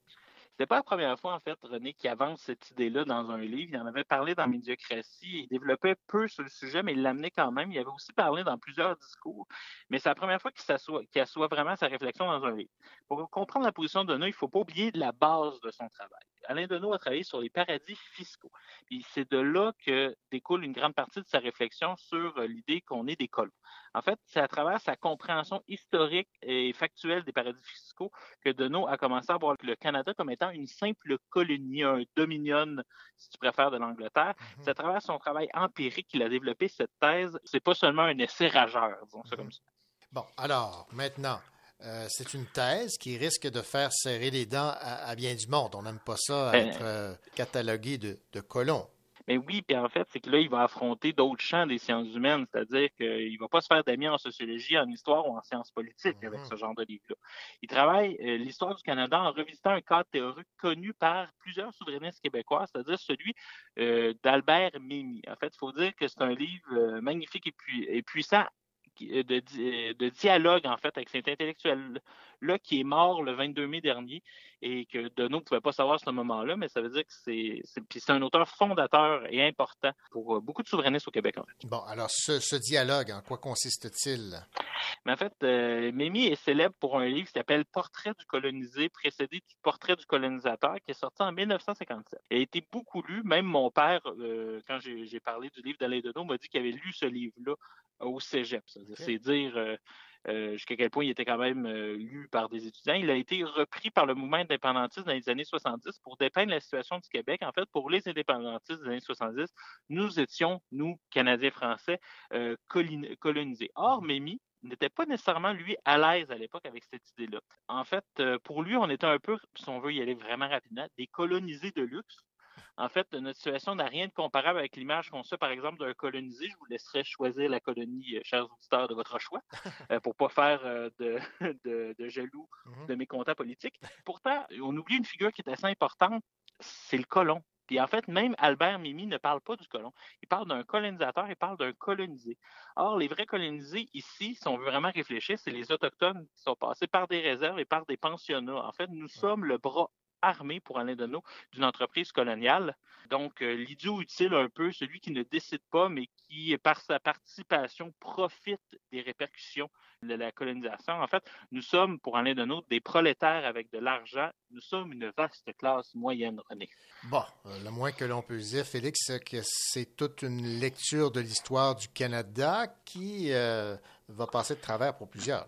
C'est pas la première fois, en fait, René, qui avance cette idée-là dans un livre. Il en avait parlé dans Médiocratie. Il développait peu sur le sujet, mais il l'amenait quand même. Il avait aussi parlé dans plusieurs discours. Mais c'est la première fois qu'il qu'il assoit vraiment sa réflexion dans un livre. Pour comprendre la position de Deneau, il ne faut pas oublier la base de son travail. Alain Deneau a travaillé sur les paradis fiscaux. C'est de là que découle une grande partie de sa réflexion sur euh, l'idée qu'on est des colons. En fait, c'est à travers sa compréhension historique et factuelle des paradis fiscaux que Deneau a commencé à voir le Canada comme étant une simple colonie, un dominion, si tu préfères, de l'Angleterre. C'est à travers son travail empirique qu'il a développé cette thèse. C'est pas seulement un essai rageur, disons ça comme ça. Bon, alors, maintenant, euh, c'est une thèse qui risque de faire serrer les dents à, à bien du monde. On n'aime pas ça Ben- être euh, catalogué de, de colons. Mais oui, puis en fait, c'est que là, il va affronter d'autres champs des sciences humaines, c'est-à-dire qu'il ne va pas se faire d'amis en sociologie, en histoire ou en sciences politiques avec ce genre de livre-là. Il travaille euh, l'histoire du Canada en revisitant un cadre théorique connu par plusieurs souverainistes québécois, c'est-à-dire celui euh, d'Albert Mémy. En fait, il faut dire que c'est un livre euh, magnifique et, pui- et puissant de, di- de dialogue, en fait, avec cet intellectuel-là qui est mort le 22 mai dernier et que Deneau ne pouvait pas savoir à ce moment-là, mais ça veut dire que c'est, un auteur fondateur et important pour euh, beaucoup de souverainistes au Québec, en fait. Bon, alors, ce, ce dialogue, en quoi consiste-t-il? Mais en fait, euh, Mémy est célèbre pour un livre qui s'appelle Portrait du colonisé, précédé du Portrait du colonisateur, qui est sorti en 1957. Il a été beaucoup lu. Même mon père, euh, quand j'ai j'ai parlé du livre d'Alain Deneau, m'a dit qu'il avait lu ce livre-là au cégep. C'est-à-dire, C'est dire euh, euh, jusqu'à quel point il était quand même euh, lu par des étudiants. Il a été repris par le mouvement indépendantiste dans les années 70 pour dépeindre la situation du Québec. En fait, pour les indépendantistes des années 70, nous étions, nous, Canadiens français, euh, colonisés. Or, Mémy n'était pas nécessairement, lui, à l'aise à l'époque avec cette idée-là. En fait, pour lui, on était un peu, si on veut y aller vraiment rapidement, des colonisés de luxe. En fait, notre situation n'a rien de comparable avec l'image qu'on se par exemple, d'un colonisé. Je vous laisserai choisir la colonie, euh, chers auditeurs, de votre choix, euh, pour pas faire euh, de, de, de jaloux, de mécontents politiques. Pourtant, on oublie une figure qui est assez importante, c'est le colon. Puis en fait, même Albert Mimi ne parle pas du colon. Il parle d'un colonisateur, il parle d'un colonisé. Or, les vrais colonisés ici, si on veut vraiment réfléchir, c'est les Autochtones qui sont passés par des réserves et par des pensionnats. En fait, nous sommes le bras armé pour Alain Deneau d'une entreprise coloniale. Donc, euh, l'idiot utile un peu, celui qui ne décide pas, mais qui, par sa participation, profite des répercussions de la colonisation. En fait, nous sommes, pour Alain Deneau, des prolétaires avec de l'argent. Nous sommes une vaste classe moyenne, René. Bon, euh, le moins que l'on peut dire, Félix, c'est que c'est toute une lecture de l'histoire du Canada qui euh, va passer de travers pour plusieurs.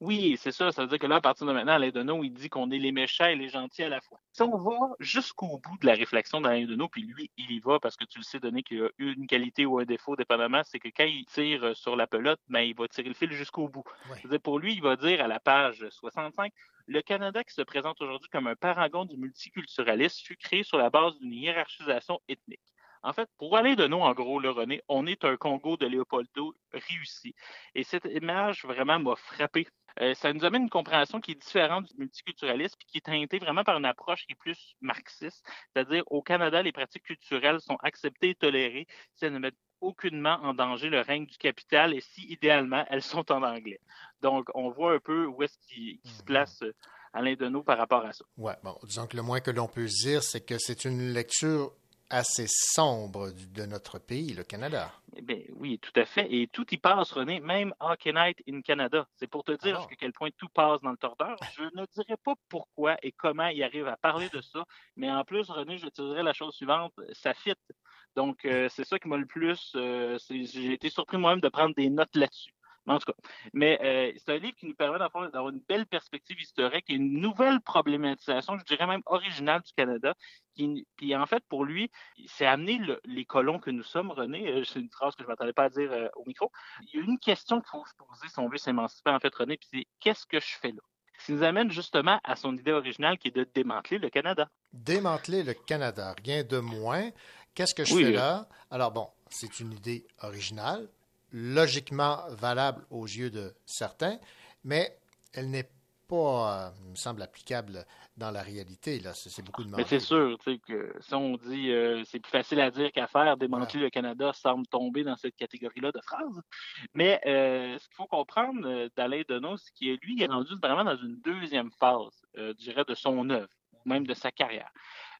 Oui, c'est ça. Ça veut dire que là, à partir de maintenant, Alain Deneau, il dit qu'on est les méchants et les gentils à la fois. Si on va jusqu'au bout de la réflexion d'Alain Deneau, puis lui, il y va parce que tu le sais, Denis, qu'il a une qualité ou un défaut, dépendamment, c'est que quand il tire euh, sur la pelote, ben, il va tirer le fil jusqu'au bout. C'est-à-dire, pour lui, il va dire à la page 65, le Canada qui se présente aujourd'hui comme un paragon du multiculturalisme fut créé sur la base d'une hiérarchisation ethnique. En fait, pour aller de nous, en gros, le René, on est un Congo de Léopoldo réussi. Et cette image vraiment m'a frappé. Euh, ça nous amène une compréhension qui est différente du multiculturalisme, qui est teintée vraiment par une approche qui est plus marxiste. C'est-à-dire, au Canada, les pratiques culturelles sont acceptées et tolérées si elles ne mettent aucunement en danger le règne du capital et si, idéalement, elles sont en anglais. Donc, on voit un peu où est-ce qu'il qu'il se place euh, Alain Deneau par rapport à ça. Ouais, bon, disons que le moins que l'on peut se dire, c'est que c'est une lecture assez sombre de notre pays, le Canada. Eh bien, oui, tout à fait. Et tout y passe, René, même Hockey Night in Canada. C'est pour te dire Ah. jusqu'à quel point tout passe dans le tordeur. Je ne dirais pas pourquoi et comment il arrive à parler de ça, mais en plus, René, je te dirais la chose suivante, ça fit. Donc, euh, c'est ça qui m'a le plus... euh, J'ai été surpris moi-même de prendre des notes là-dessus. Mais en tout cas, mais euh, c'est un livre qui nous permet d'avoir une belle perspective historique et une nouvelle problématisation, je dirais même originale du Canada. Qui, puis en fait, pour lui, c'est amener le- les colons que nous sommes, René. euh, C'est une phrase que je ne m'attendais pas à dire euh, au micro. Il y a une question qu'il faut se poser si on veut s'émanciper, en fait, René, puis c'est qu'est-ce que je fais là? Ce qui nous amène justement à son idée originale qui est de démanteler le Canada. Démanteler le Canada, rien de moins. Qu'est-ce que je Oui, fais là? Alors bon, c'est une idée originale, logiquement valable aux yeux de certains, mais elle n'est pas, euh, il me semble, applicable dans la réalité. Là, c'est beaucoup de Mais c'est sûr, tu sais, que si on dit euh, c'est plus facile à dire qu'à faire, démanteler le Canada semble tomber dans cette catégorie-là de phrases. Mais euh, ce qu'il faut comprendre euh, d'Alain Deneau, c'est qu'il lui il est rendu vraiment dans une deuxième phase, je dirais, de son œuvre, ou même de sa carrière.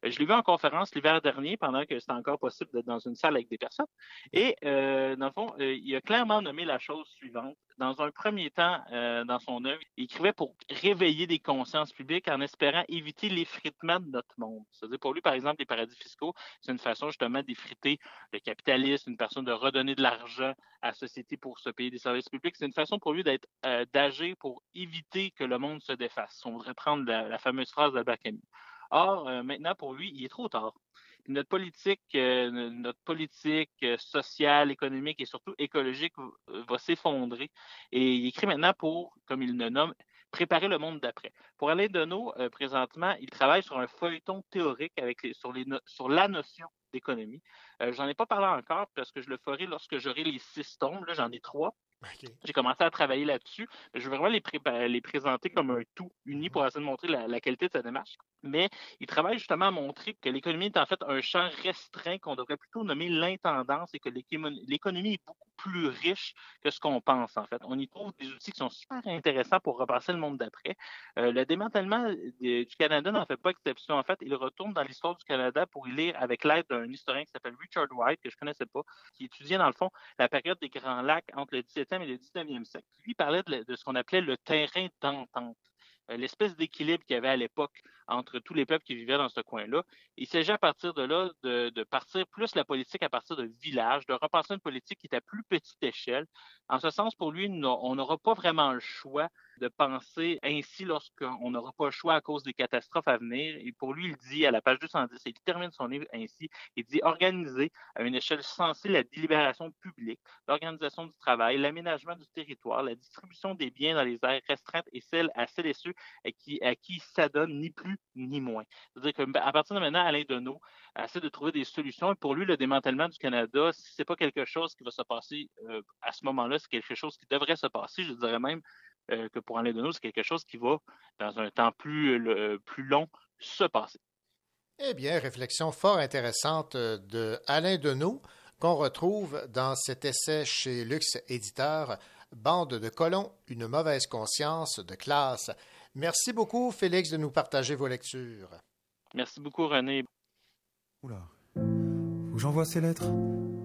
Euh, Je l'ai vu en conférence l'hiver dernier, pendant que c'était encore possible d'être dans une salle avec des personnes. Et euh, dans le fond, euh, il a clairement nommé la chose suivante. Dans un premier temps, euh, dans son œuvre, il écrivait pour réveiller des consciences publiques en espérant éviter l'effritement de notre monde. C'est-à-dire pour lui, par exemple, les paradis fiscaux, c'est une façon justement d'effriter le capitalisme, une façon de redonner de l'argent à la société pour se payer des services publics. C'est une façon pour lui d'être d'agir pour éviter que le monde se défasse. On voudrait prendre la, la fameuse phrase d'Albert Camus. Or, euh, maintenant, pour lui, il est trop tard. Notre politique, euh, notre politique euh, sociale, économique et surtout écologique va s'effondrer. Et il écrit maintenant pour, comme il le nomme, préparer le monde d'après. Pour Alain Deneau, présentement, il travaille sur un feuilleton théorique avec sur, la notion d'économie. Euh, j'en ai pas parlé encore parce que je le ferai lorsque j'aurai les six tomes. Là, j'en ai trois. J'ai commencé à travailler là-dessus. Je veux vraiment les, prépa- les présenter comme un tout uni pour essayer de montrer la, qualité de sa démarche. Mais il travaille justement à montrer que l'économie est en fait un champ restreint qu'on devrait plutôt nommer l'intendance et que l'économie est beaucoup plus riche que ce qu'on pense en fait. On y trouve des outils qui sont super intéressants pour repasser le monde d'après. Euh, le démantèlement de- du Canada n'en fait pas exception en fait. Il retourne dans l'histoire du Canada pour y lire avec l'aide d'un historien qui s'appelle Richard White, que je connaissais pas, qui étudiait dans le fond la période des Grands Lacs entre le 17e et le 19e siècle. Lui parlait de, de ce qu'on appelait le terrain d'entente, euh, l'espèce d'équilibre qu'il y avait à l'époque entre tous les peuples qui vivaient dans ce coin-là. Il s'agit à partir de là de, partir plus la politique à partir de villages, de repenser une politique qui est à plus petite échelle. En ce sens, pour lui, on n'aura pas vraiment le choix de penser ainsi lorsqu'on n'aura pas le choix à cause des catastrophes à venir. Et pour lui, il dit à la page 210, et il termine son livre ainsi, il dit organiser à une échelle sensée la délibération publique, l'organisation du travail, l'aménagement du territoire, la distribution des biens dans les aires restreintes et celles à celles et ceux à qui, à qui ça donne ni plus ni moins. C'est-à-dire qu'à partir de maintenant, Alain Deneau essaie de trouver des solutions. Pour lui, le démantèlement du Canada, si c'est pas quelque chose qui va se passer euh, à ce moment-là, c'est quelque chose qui devrait se passer. Je dirais même euh, que pour Alain Deneau, c'est quelque chose qui va, dans un temps plus long, se passer. Eh bien, réflexion fort intéressante euh, de Alain Deneau qu'on retrouve dans cet essai chez Lux Éditeur, Bande de colons, une mauvaise conscience de classe. Merci beaucoup, Félix, de nous partager vos lectures. Merci beaucoup, René. Oula. Que j'envoie ces lettres?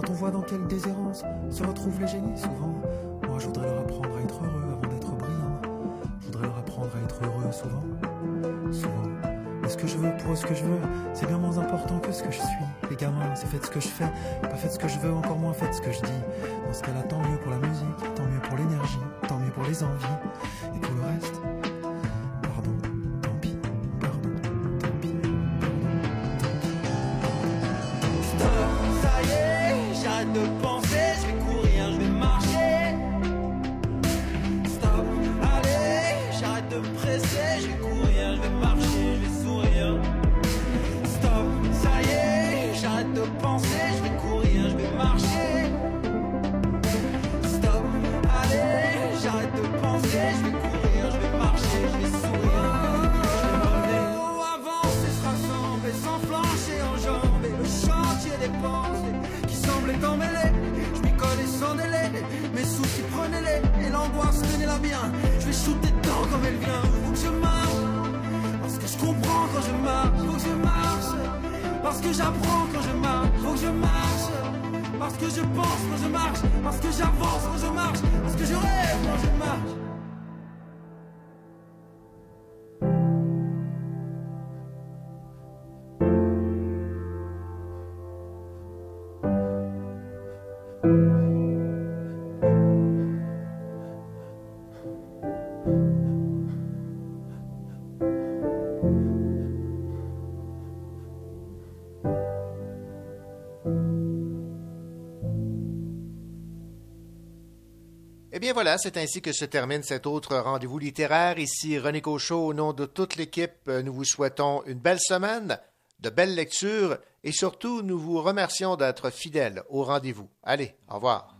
Quand on voit dans quelle déshérence se retrouvent les génies souvent. Moi, je voudrais leur apprendre à être heureux avant d'être brillant. Je voudrais leur apprendre à être heureux souvent. Souvent. Mais ce que je veux pour ce que je veux, c'est bien moins important que ce que je suis. Les gamins, c'est faites ce que je fais, pas faites ce que je veux, encore moins faites ce que je dis. Dans ce cas-là, tant mieux pour la musique, tant mieux pour l'énergie, tant mieux pour les envies. Comme elle vient, faut que je marche. Parce que je comprends quand je marche, faut que je marche. Parce que j'apprends quand je marche, faut que je marche. Parce que je pense quand je marche, parce que j'avance quand je marche, parce que je rêve quand je marche. Bien voilà, c'est ainsi que se termine cet autre rendez-vous littéraire. Ici René Cochot, au nom de toute l'équipe, euh, nous vous souhaitons une belle semaine, de belles lectures et surtout nous vous remercions d'être fidèles au rendez-vous. Allez, au revoir.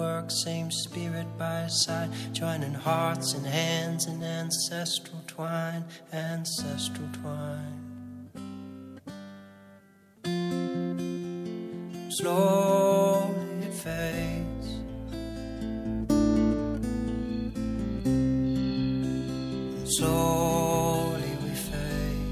work, same spirit by side, joining hearts and hands in ancestral twine, ancestral twine. Slowly it fades. Slowly we fade.